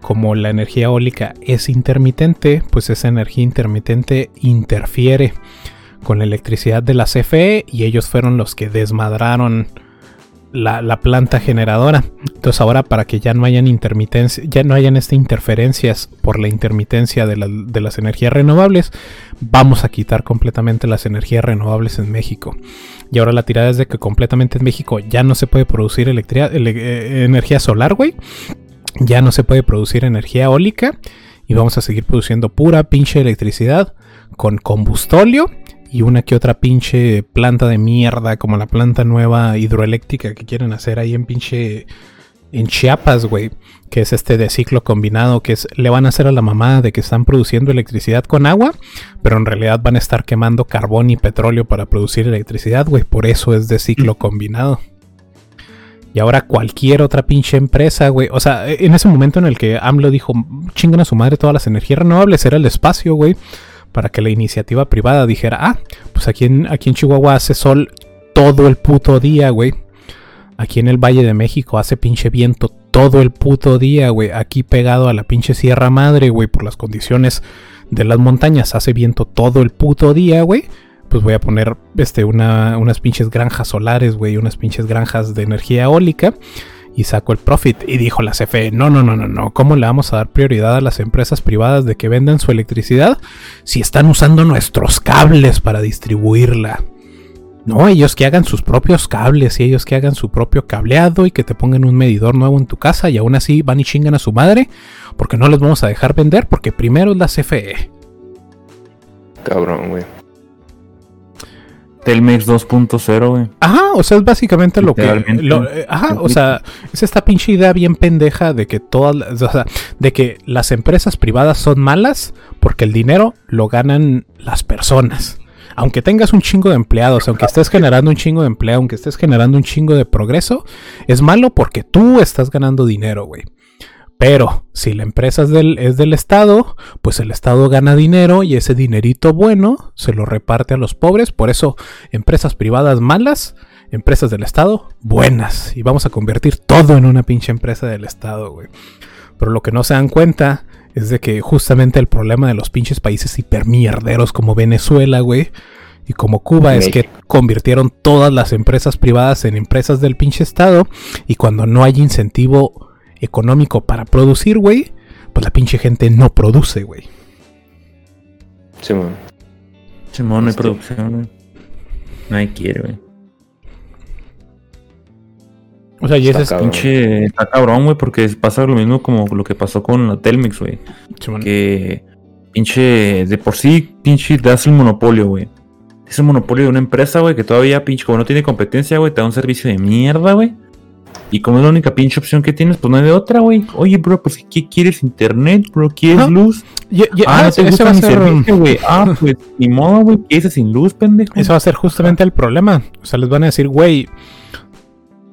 como la energía eólica es intermitente, pues esa energía intermitente interfiere con la electricidad de la CFE y ellos fueron los que desmadraron la, la planta generadora. Entonces ahora para que ya no hayan intermitencia, ya no hayan este interferencias por la intermitencia de, de las energías renovables, vamos a quitar completamente las energías renovables en México. Y ahora la tirada es de que completamente en México ya no se puede producir electri- ele- eh, energía solar, güey. Ya no se puede producir energía eólica. Y vamos a seguir produciendo pura pinche electricidad con combustóleo y una que otra pinche planta de mierda, como la planta nueva hidroeléctrica que quieren hacer ahí en pinche. En Chiapas, güey. Que es este de ciclo combinado. Que es. Le van a hacer a la mamá de que están produciendo electricidad con agua. Pero en realidad van a estar quemando carbón y petróleo para producir electricidad, güey. Por eso es de ciclo combinado. Y ahora cualquier otra pinche empresa, güey. O sea, en ese momento en el que AMLO dijo, chingan a su madre todas las energías renovables, era el espacio, güey. Para que la iniciativa privada dijera, ah, pues aquí en, aquí en Chihuahua hace sol todo el puto día, güey. Aquí en el Valle de México hace pinche viento todo el puto día, güey. Aquí pegado a la pinche Sierra Madre, güey, por las condiciones de las montañas hace viento todo el puto día, güey. Pues voy a poner este, una, unas pinches granjas solares, güey, unas pinches granjas de energía eólica. Y saco el profit. Y dijo la CFE, no, no, no, no, no, ¿cómo le vamos a dar prioridad a las empresas privadas de que vendan su electricidad si están usando nuestros cables para distribuirla? No, ellos que hagan sus propios cables y ellos que hagan su propio cableado y que te pongan un medidor nuevo en tu casa y aún así van y chingan a su madre porque no les vamos a dejar vender porque primero es la CFE. Cabrón, güey. Telmex 2.0, güey. Ajá, o sea, es básicamente lo que. Lo- eh, ajá, o sea, es esta pinche idea bien pendeja de que todas. las- O sea, de que las empresas privadas son malas porque el dinero lo ganan las personas. Aunque tengas un chingo de empleados, aunque estés generando un chingo de empleo, aunque estés generando un chingo de progreso, es malo porque tú estás ganando dinero, güey. Pero si la empresa es del, es del Estado, pues el Estado gana dinero y ese dinerito bueno se lo reparte a los pobres. Por eso, empresas privadas malas, empresas del Estado buenas. Y vamos a convertir todo en una pinche empresa del Estado, güey. Pero lo que no se dan cuenta es de que justamente el problema de los pinches países hipermierderos como Venezuela, güey, y como Cuba es que convirtieron todas las empresas privadas en empresas del pinche Estado. Y cuando no hay incentivo económico para producir, güey, pues la pinche gente no produce, güey. Simón. Simón, no hay producción, güey. Nadie quiere, güey. O sea, y Está ese es cabrón. Pinche, está cabrón, güey, porque pasa lo mismo como lo que pasó con la Telmex, güey. Que pinche, de por sí, pinche, das el monopolio, güey. Es el monopolio de una empresa, güey, que todavía, pinche, como no tiene competencia, güey, te da un servicio de mierda, güey. Y como es la única pinche opción que tienes, pues no hay de otra, güey. Oye, bro, pues ¿qué quieres? ¿Internet, bro? ¿Quieres luz? Ah, ah, no te ese gusta mi ser- servicio, güey. Ah, pues, ni modo, güey. ¿Qué dices sin luz, pendejo? Eso va a ser justamente el problema. O sea, les van a decir, güey,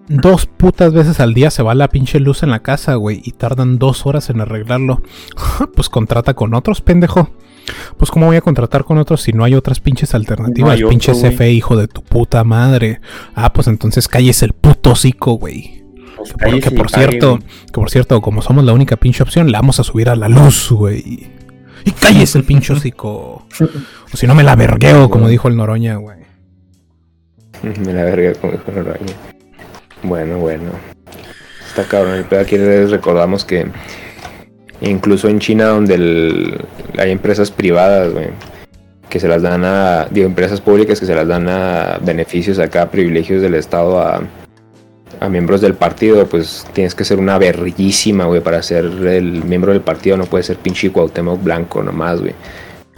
dos putas veces al día se va la pinche luz en la casa, güey, y tardan dos horas en arreglarlo. pues contrata con otros, pendejo. Pues cómo voy a contratar con otros si no hay otras pinches alternativas, No pinche. CFE, hijo de tu puta madre. Ah, pues entonces calles el puto hocico, güey. Pues Que por, cierto, que por cierto, como somos la única pinche opción, le vamos a subir a la luz, güey. Y calles el pinche hocico. O si no me la vergueo, como dijo el Noroña, güey. Me la verga como dijo Noroña. Bueno, bueno. Está cabrón. El pedo aquí les recordamos que incluso en China donde el- hay empresas privadas, güey, que se las dan a, digo, empresas públicas que se las dan a beneficios acá, privilegios del Estado a, a miembros del partido, pues tienes que ser una verguísima, güey, para ser el miembro del partido, no puede ser pinche Cuauhtémoc Blanco nomás, güey.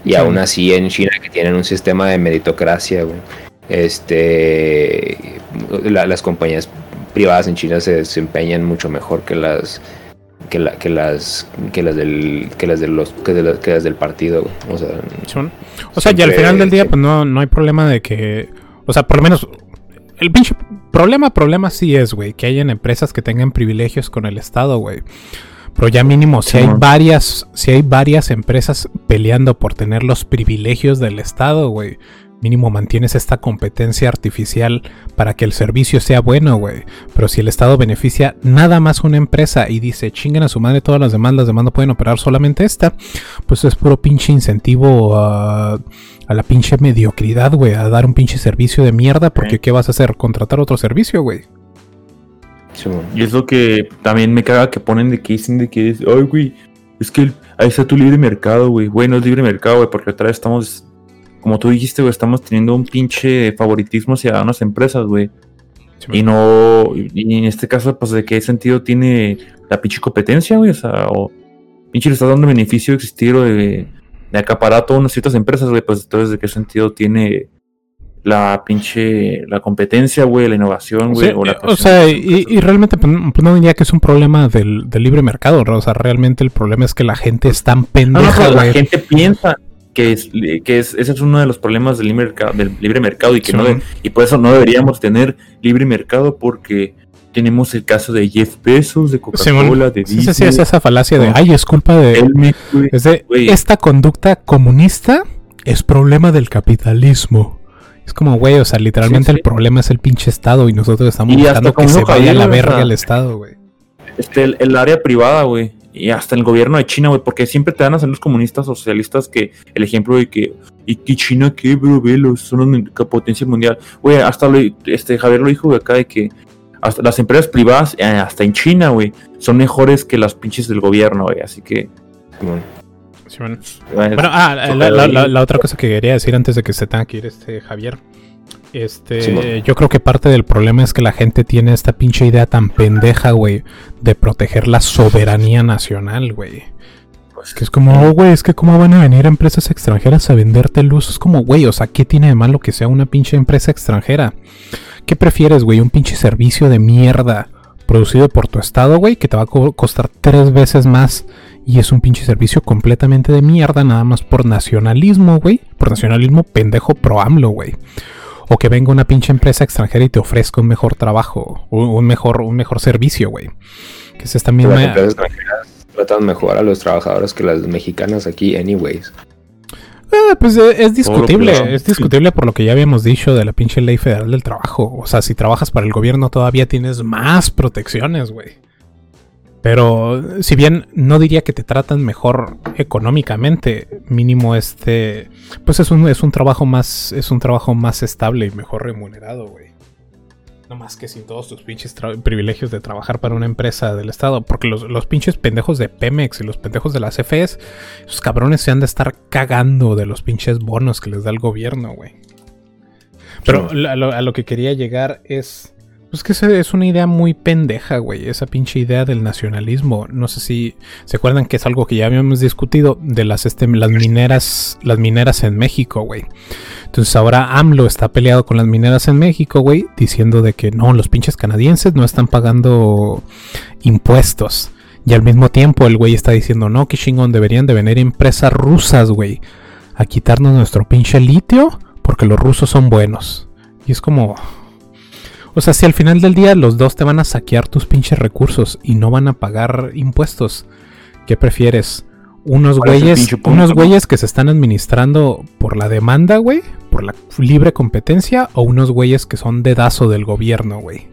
Y Sí. aún así en China que tienen un sistema de meritocracia, güey. Este la- las compañías privadas en China se desempeñan mucho mejor que las que, la- que las que las del que las de los que, de las- que las del partido, güey. o sea, Son- O sea, y al final del día, pues no, no hay problema de que. O sea, por lo menos. El pinche problema, problema sí es, güey, que hayan empresas que tengan privilegios con el Estado, güey. Pero ya mínimo, si hay varias, si hay varias empresas peleando por tener los privilegios del Estado, güey. Mínimo mantienes esta competencia artificial para que el servicio sea bueno, güey. Pero si el Estado beneficia nada más una empresa y dice chinguen a su madre todas las demás, las demás no pueden operar solamente esta, pues es puro pinche incentivo a, a la pinche mediocridad, güey, a dar un pinche servicio de mierda, porque ¿qué vas a hacer? ¿Contratar otro servicio, güey? Simón. Y es lo que también me caga que ponen de que dicen de que es, ay, güey, es que ahí está tu libre mercado, güey. Güey, no es libre mercado, güey, porque otra vez estamos, como tú dijiste, güey, estamos teniendo un pinche favoritismo hacia unas empresas, güey. Y no, y en este caso, pues, ¿de qué sentido tiene la pinche competencia, güey? O sea, o pinche le está dando beneficio de existir o de, de acaparar a todas unas ciertas empresas, güey, pues entonces, ¿de qué sentido tiene la pinche, la competencia, güey, la innovación, güey? Sí, o la o sea, y, realmente pues, no pues, no diría que es un problema del, del libre mercado, ¿no? o sea, realmente el problema es que la gente es tan No, no, pendeja, pero la gente piensa que es, que es ese es uno de los problemas del libre mercado, del libre mercado y que Sí. no de- y por eso no deberíamos tener libre mercado porque tenemos el caso de Jeff Bezos, de. Coca-Cola, de Sí, sí, sí, Disney, es esa falacia de, ay, es culpa de... Es esta conducta comunista es problema del capitalismo. Es como, güey, o sea, literalmente Sí, sí. el problema es el pinche Estado y nosotros estamos Y buscando que se vaya a la o verga sea, el Estado, güey. este, el, el área privada, güey, y hasta el gobierno de China, güey, porque siempre te dan a ser los comunistas o socialistas que el ejemplo de que, y que China, qué, bro, velos, son una potencia mundial. Güey, hasta lo, este, Javier lo dijo de acá de que hasta las empresas privadas, eh, hasta en China, güey, son mejores que las pinches del gobierno, güey. Así que. Sí, bueno, Bueno, ah, la, la- la- la otra cosa que quería decir antes de que se tenga que ir este Javier. Este, Sí, bueno. yo creo que parte del problema es que la gente tiene esta pinche idea tan pendeja, güey, de proteger la soberanía nacional, güey. pues, Que es como, oh, güey, es que cómo van a venir empresas extranjeras a venderte luz. Es como, güey, o sea, ¿qué tiene de malo que sea una pinche empresa extranjera? ¿Qué prefieres, güey? Un pinche servicio de mierda producido por tu estado, güey, que te va a co- costar tres veces más y es un pinche servicio completamente de mierda, nada más por nacionalismo, güey. Por nacionalismo pendejo pro AMLO, güey. O que venga una pinche empresa extranjera y te ofrezca un mejor trabajo, un, mejor, un mejor servicio, güey. Que es esta Las misma... empresas extranjeras tratan mejor a los trabajadores que las mexicanas aquí, anyways. Eh, pues eh, es discutible, es discutible por lo que ya habíamos dicho de la pinche ley federal del trabajo. O sea, si trabajas para el gobierno todavía tienes más protecciones, güey. Pero si bien no diría que te tratan mejor económicamente, mínimo este, pues es un, es un trabajo más, es un trabajo más estable y mejor remunerado, güey. No más que sin todos tus pinches privilegios de trabajar para una empresa del Estado. Porque los, los pinches pendejos de Pemex y los pendejos de las CFEs, esos cabrones se han de estar cagando de los pinches bonos que les da el gobierno, güey. Pero Sí. la- a lo, a lo que quería llegar es. Pues que es una idea muy pendeja, güey. Esa pinche idea del nacionalismo. No sé si se acuerdan que es algo que ya habíamos discutido de las, este, las mineras. Las mineras en México, güey. Entonces ahora AMLO está peleado con las mineras en México, güey. Diciendo de que no, los pinches canadienses no están pagando impuestos. Y al mismo tiempo el güey está diciendo, no, qué chingón, deberían de venir empresas rusas, güey. A quitarnos nuestro pinche litio porque los rusos son buenos. Y es como... O sea, si al final del día los dos te van a saquear tus pinches recursos y no van a pagar impuestos, ¿qué prefieres? Unos ¿Cuál es el güeyes, unos no? güeyes que se están administrando por la demanda, güey, por la libre competencia, o unos güeyes que son dedazo del gobierno, güey.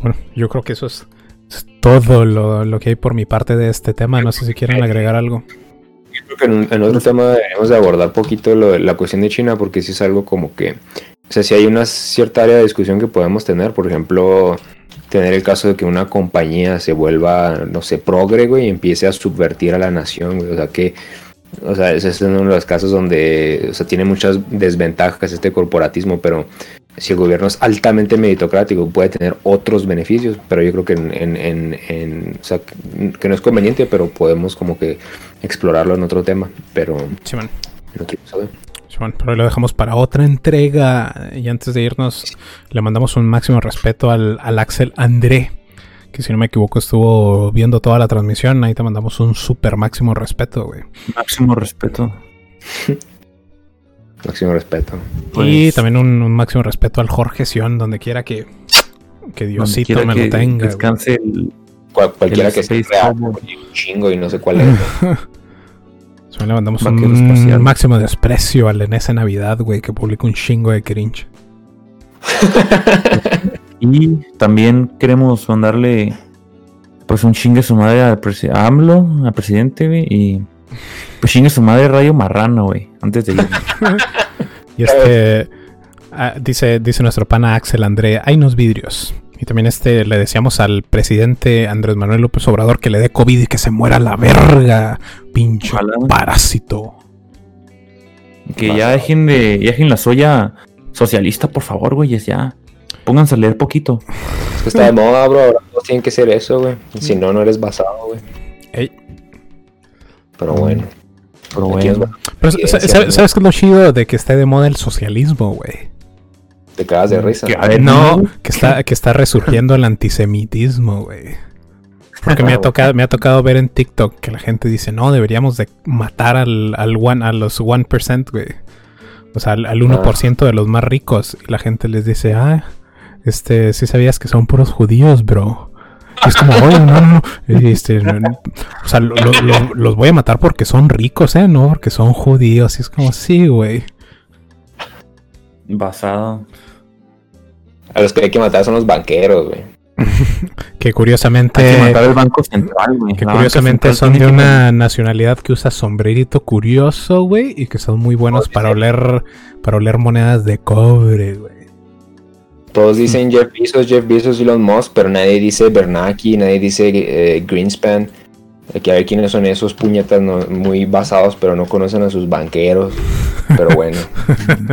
Bueno, yo creo que eso es, es todo lo, lo que hay por mi parte de este tema. No sé si quieren agregar algo. Creo que en, otro tema deberíamos de abordar poquito lo la cuestión de China, porque sí es algo como que, o sea, si hay una cierta área de discusión que podemos tener, por ejemplo, tener el caso de que una compañía se vuelva, no sé, progre, y empiece a subvertir a la nación, güey, o sea, que, o sea, ese es uno de los casos donde, o sea, tiene muchas desventajas este corporatismo, pero si el gobierno es altamente meritocrático, puede tener otros beneficios, pero yo creo que en, en, en, en- o sea, que no es conveniente, pero podemos como que explorarlo en otro tema, pero Simón. no quiero saber. Pero lo dejamos para otra entrega. Y antes de irnos, le mandamos un máximo respeto al, al Axel André, que si no me equivoco estuvo viendo toda la transmisión. Ahí te mandamos un super máximo respeto, güey. máximo respeto. Máximo respeto. y Pues, también un, un máximo respeto al Jorge Sion, donde quiera que, que Diosito me que lo tenga. Descanse el, Cual- cualquiera El que sea un chingo y no sé cuál es. So, le mandamos un máximo desprecio al Enes Navidad, güey, que publica un chingo de cringe. Y también queremos mandarle pues un chingue su madre al presi- a AMLO, al presidente, güey, y pues chingue su madre Rayo Marrano, güey, antes de ir. Y este dice, dice nuestro pana Axel André, hay unos vidrios. Y también este le decíamos al presidente Andrés Manuel López Obrador que le dé COVID y que se muera la verga, pinche Ojalá. parásito. que ya dejen de, ya dejen la soya socialista, por favor, güeyes, ya. Pónganse a leer poquito. Es que está de moda, bro. Ahora todos tienen que ser eso, güey. Si no, no eres basado, güey. Pero bueno. Pero bueno. Pero Sí, sa- sí, sa- sí. ¿sabes qué es lo chido de que esté de moda el socialismo, güey? Te cagas de risa. Que, a ver, No, que está, que está resurgiendo el antisemitismo, güey. Porque me ha tocado, me ha tocado ver en TikTok que la gente dice, no, deberíamos de matar al, al one, a los 1%, güey. O sea, al, al 1% de los más ricos. Y la gente les dice, ah, este, sí sabías que son puros judíos, bro. Y es como, oye, no, no, no. Este, no, no. O sea, lo- lo- lo- los voy a matar porque son ricos, ¿eh? No, porque son judíos. Y es como, sí, güey. Basado. A los que hay que matar son los banqueros, güey. Que Hay curiosamente... que matar el Banco Central, güey. Que La curiosamente central son de que- una nacionalidad que usa sombrerito curioso, güey, y que son muy buenos para oler, para oler monedas de cobre, güey. Todos dicen Jeff Bezos, Jeff Bezos, Elon Musk, pero nadie dice Bernanke, nadie dice eh, Greenspan. Hay que ver quiénes son esos puñetas no- muy basados, pero no conocen a sus banqueros. Pero bueno,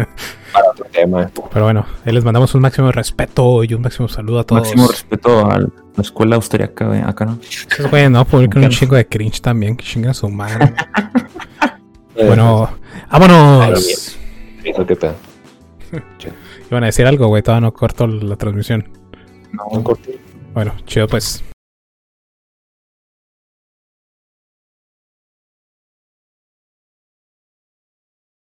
para otro tema. Pero bueno, ahí les mandamos un máximo respeto y un máximo saludo a todos. Máximo respeto a la escuela austríaca de acá, ¿no? Esos güeyes no publican un chingo de cringe también, que chingan su madre. Bueno, vámonos. Eso, ¿Qué pedo? Iban a decir algo, güey, todavía no corto la transmisión. No, Un corte. Bueno, chido pues.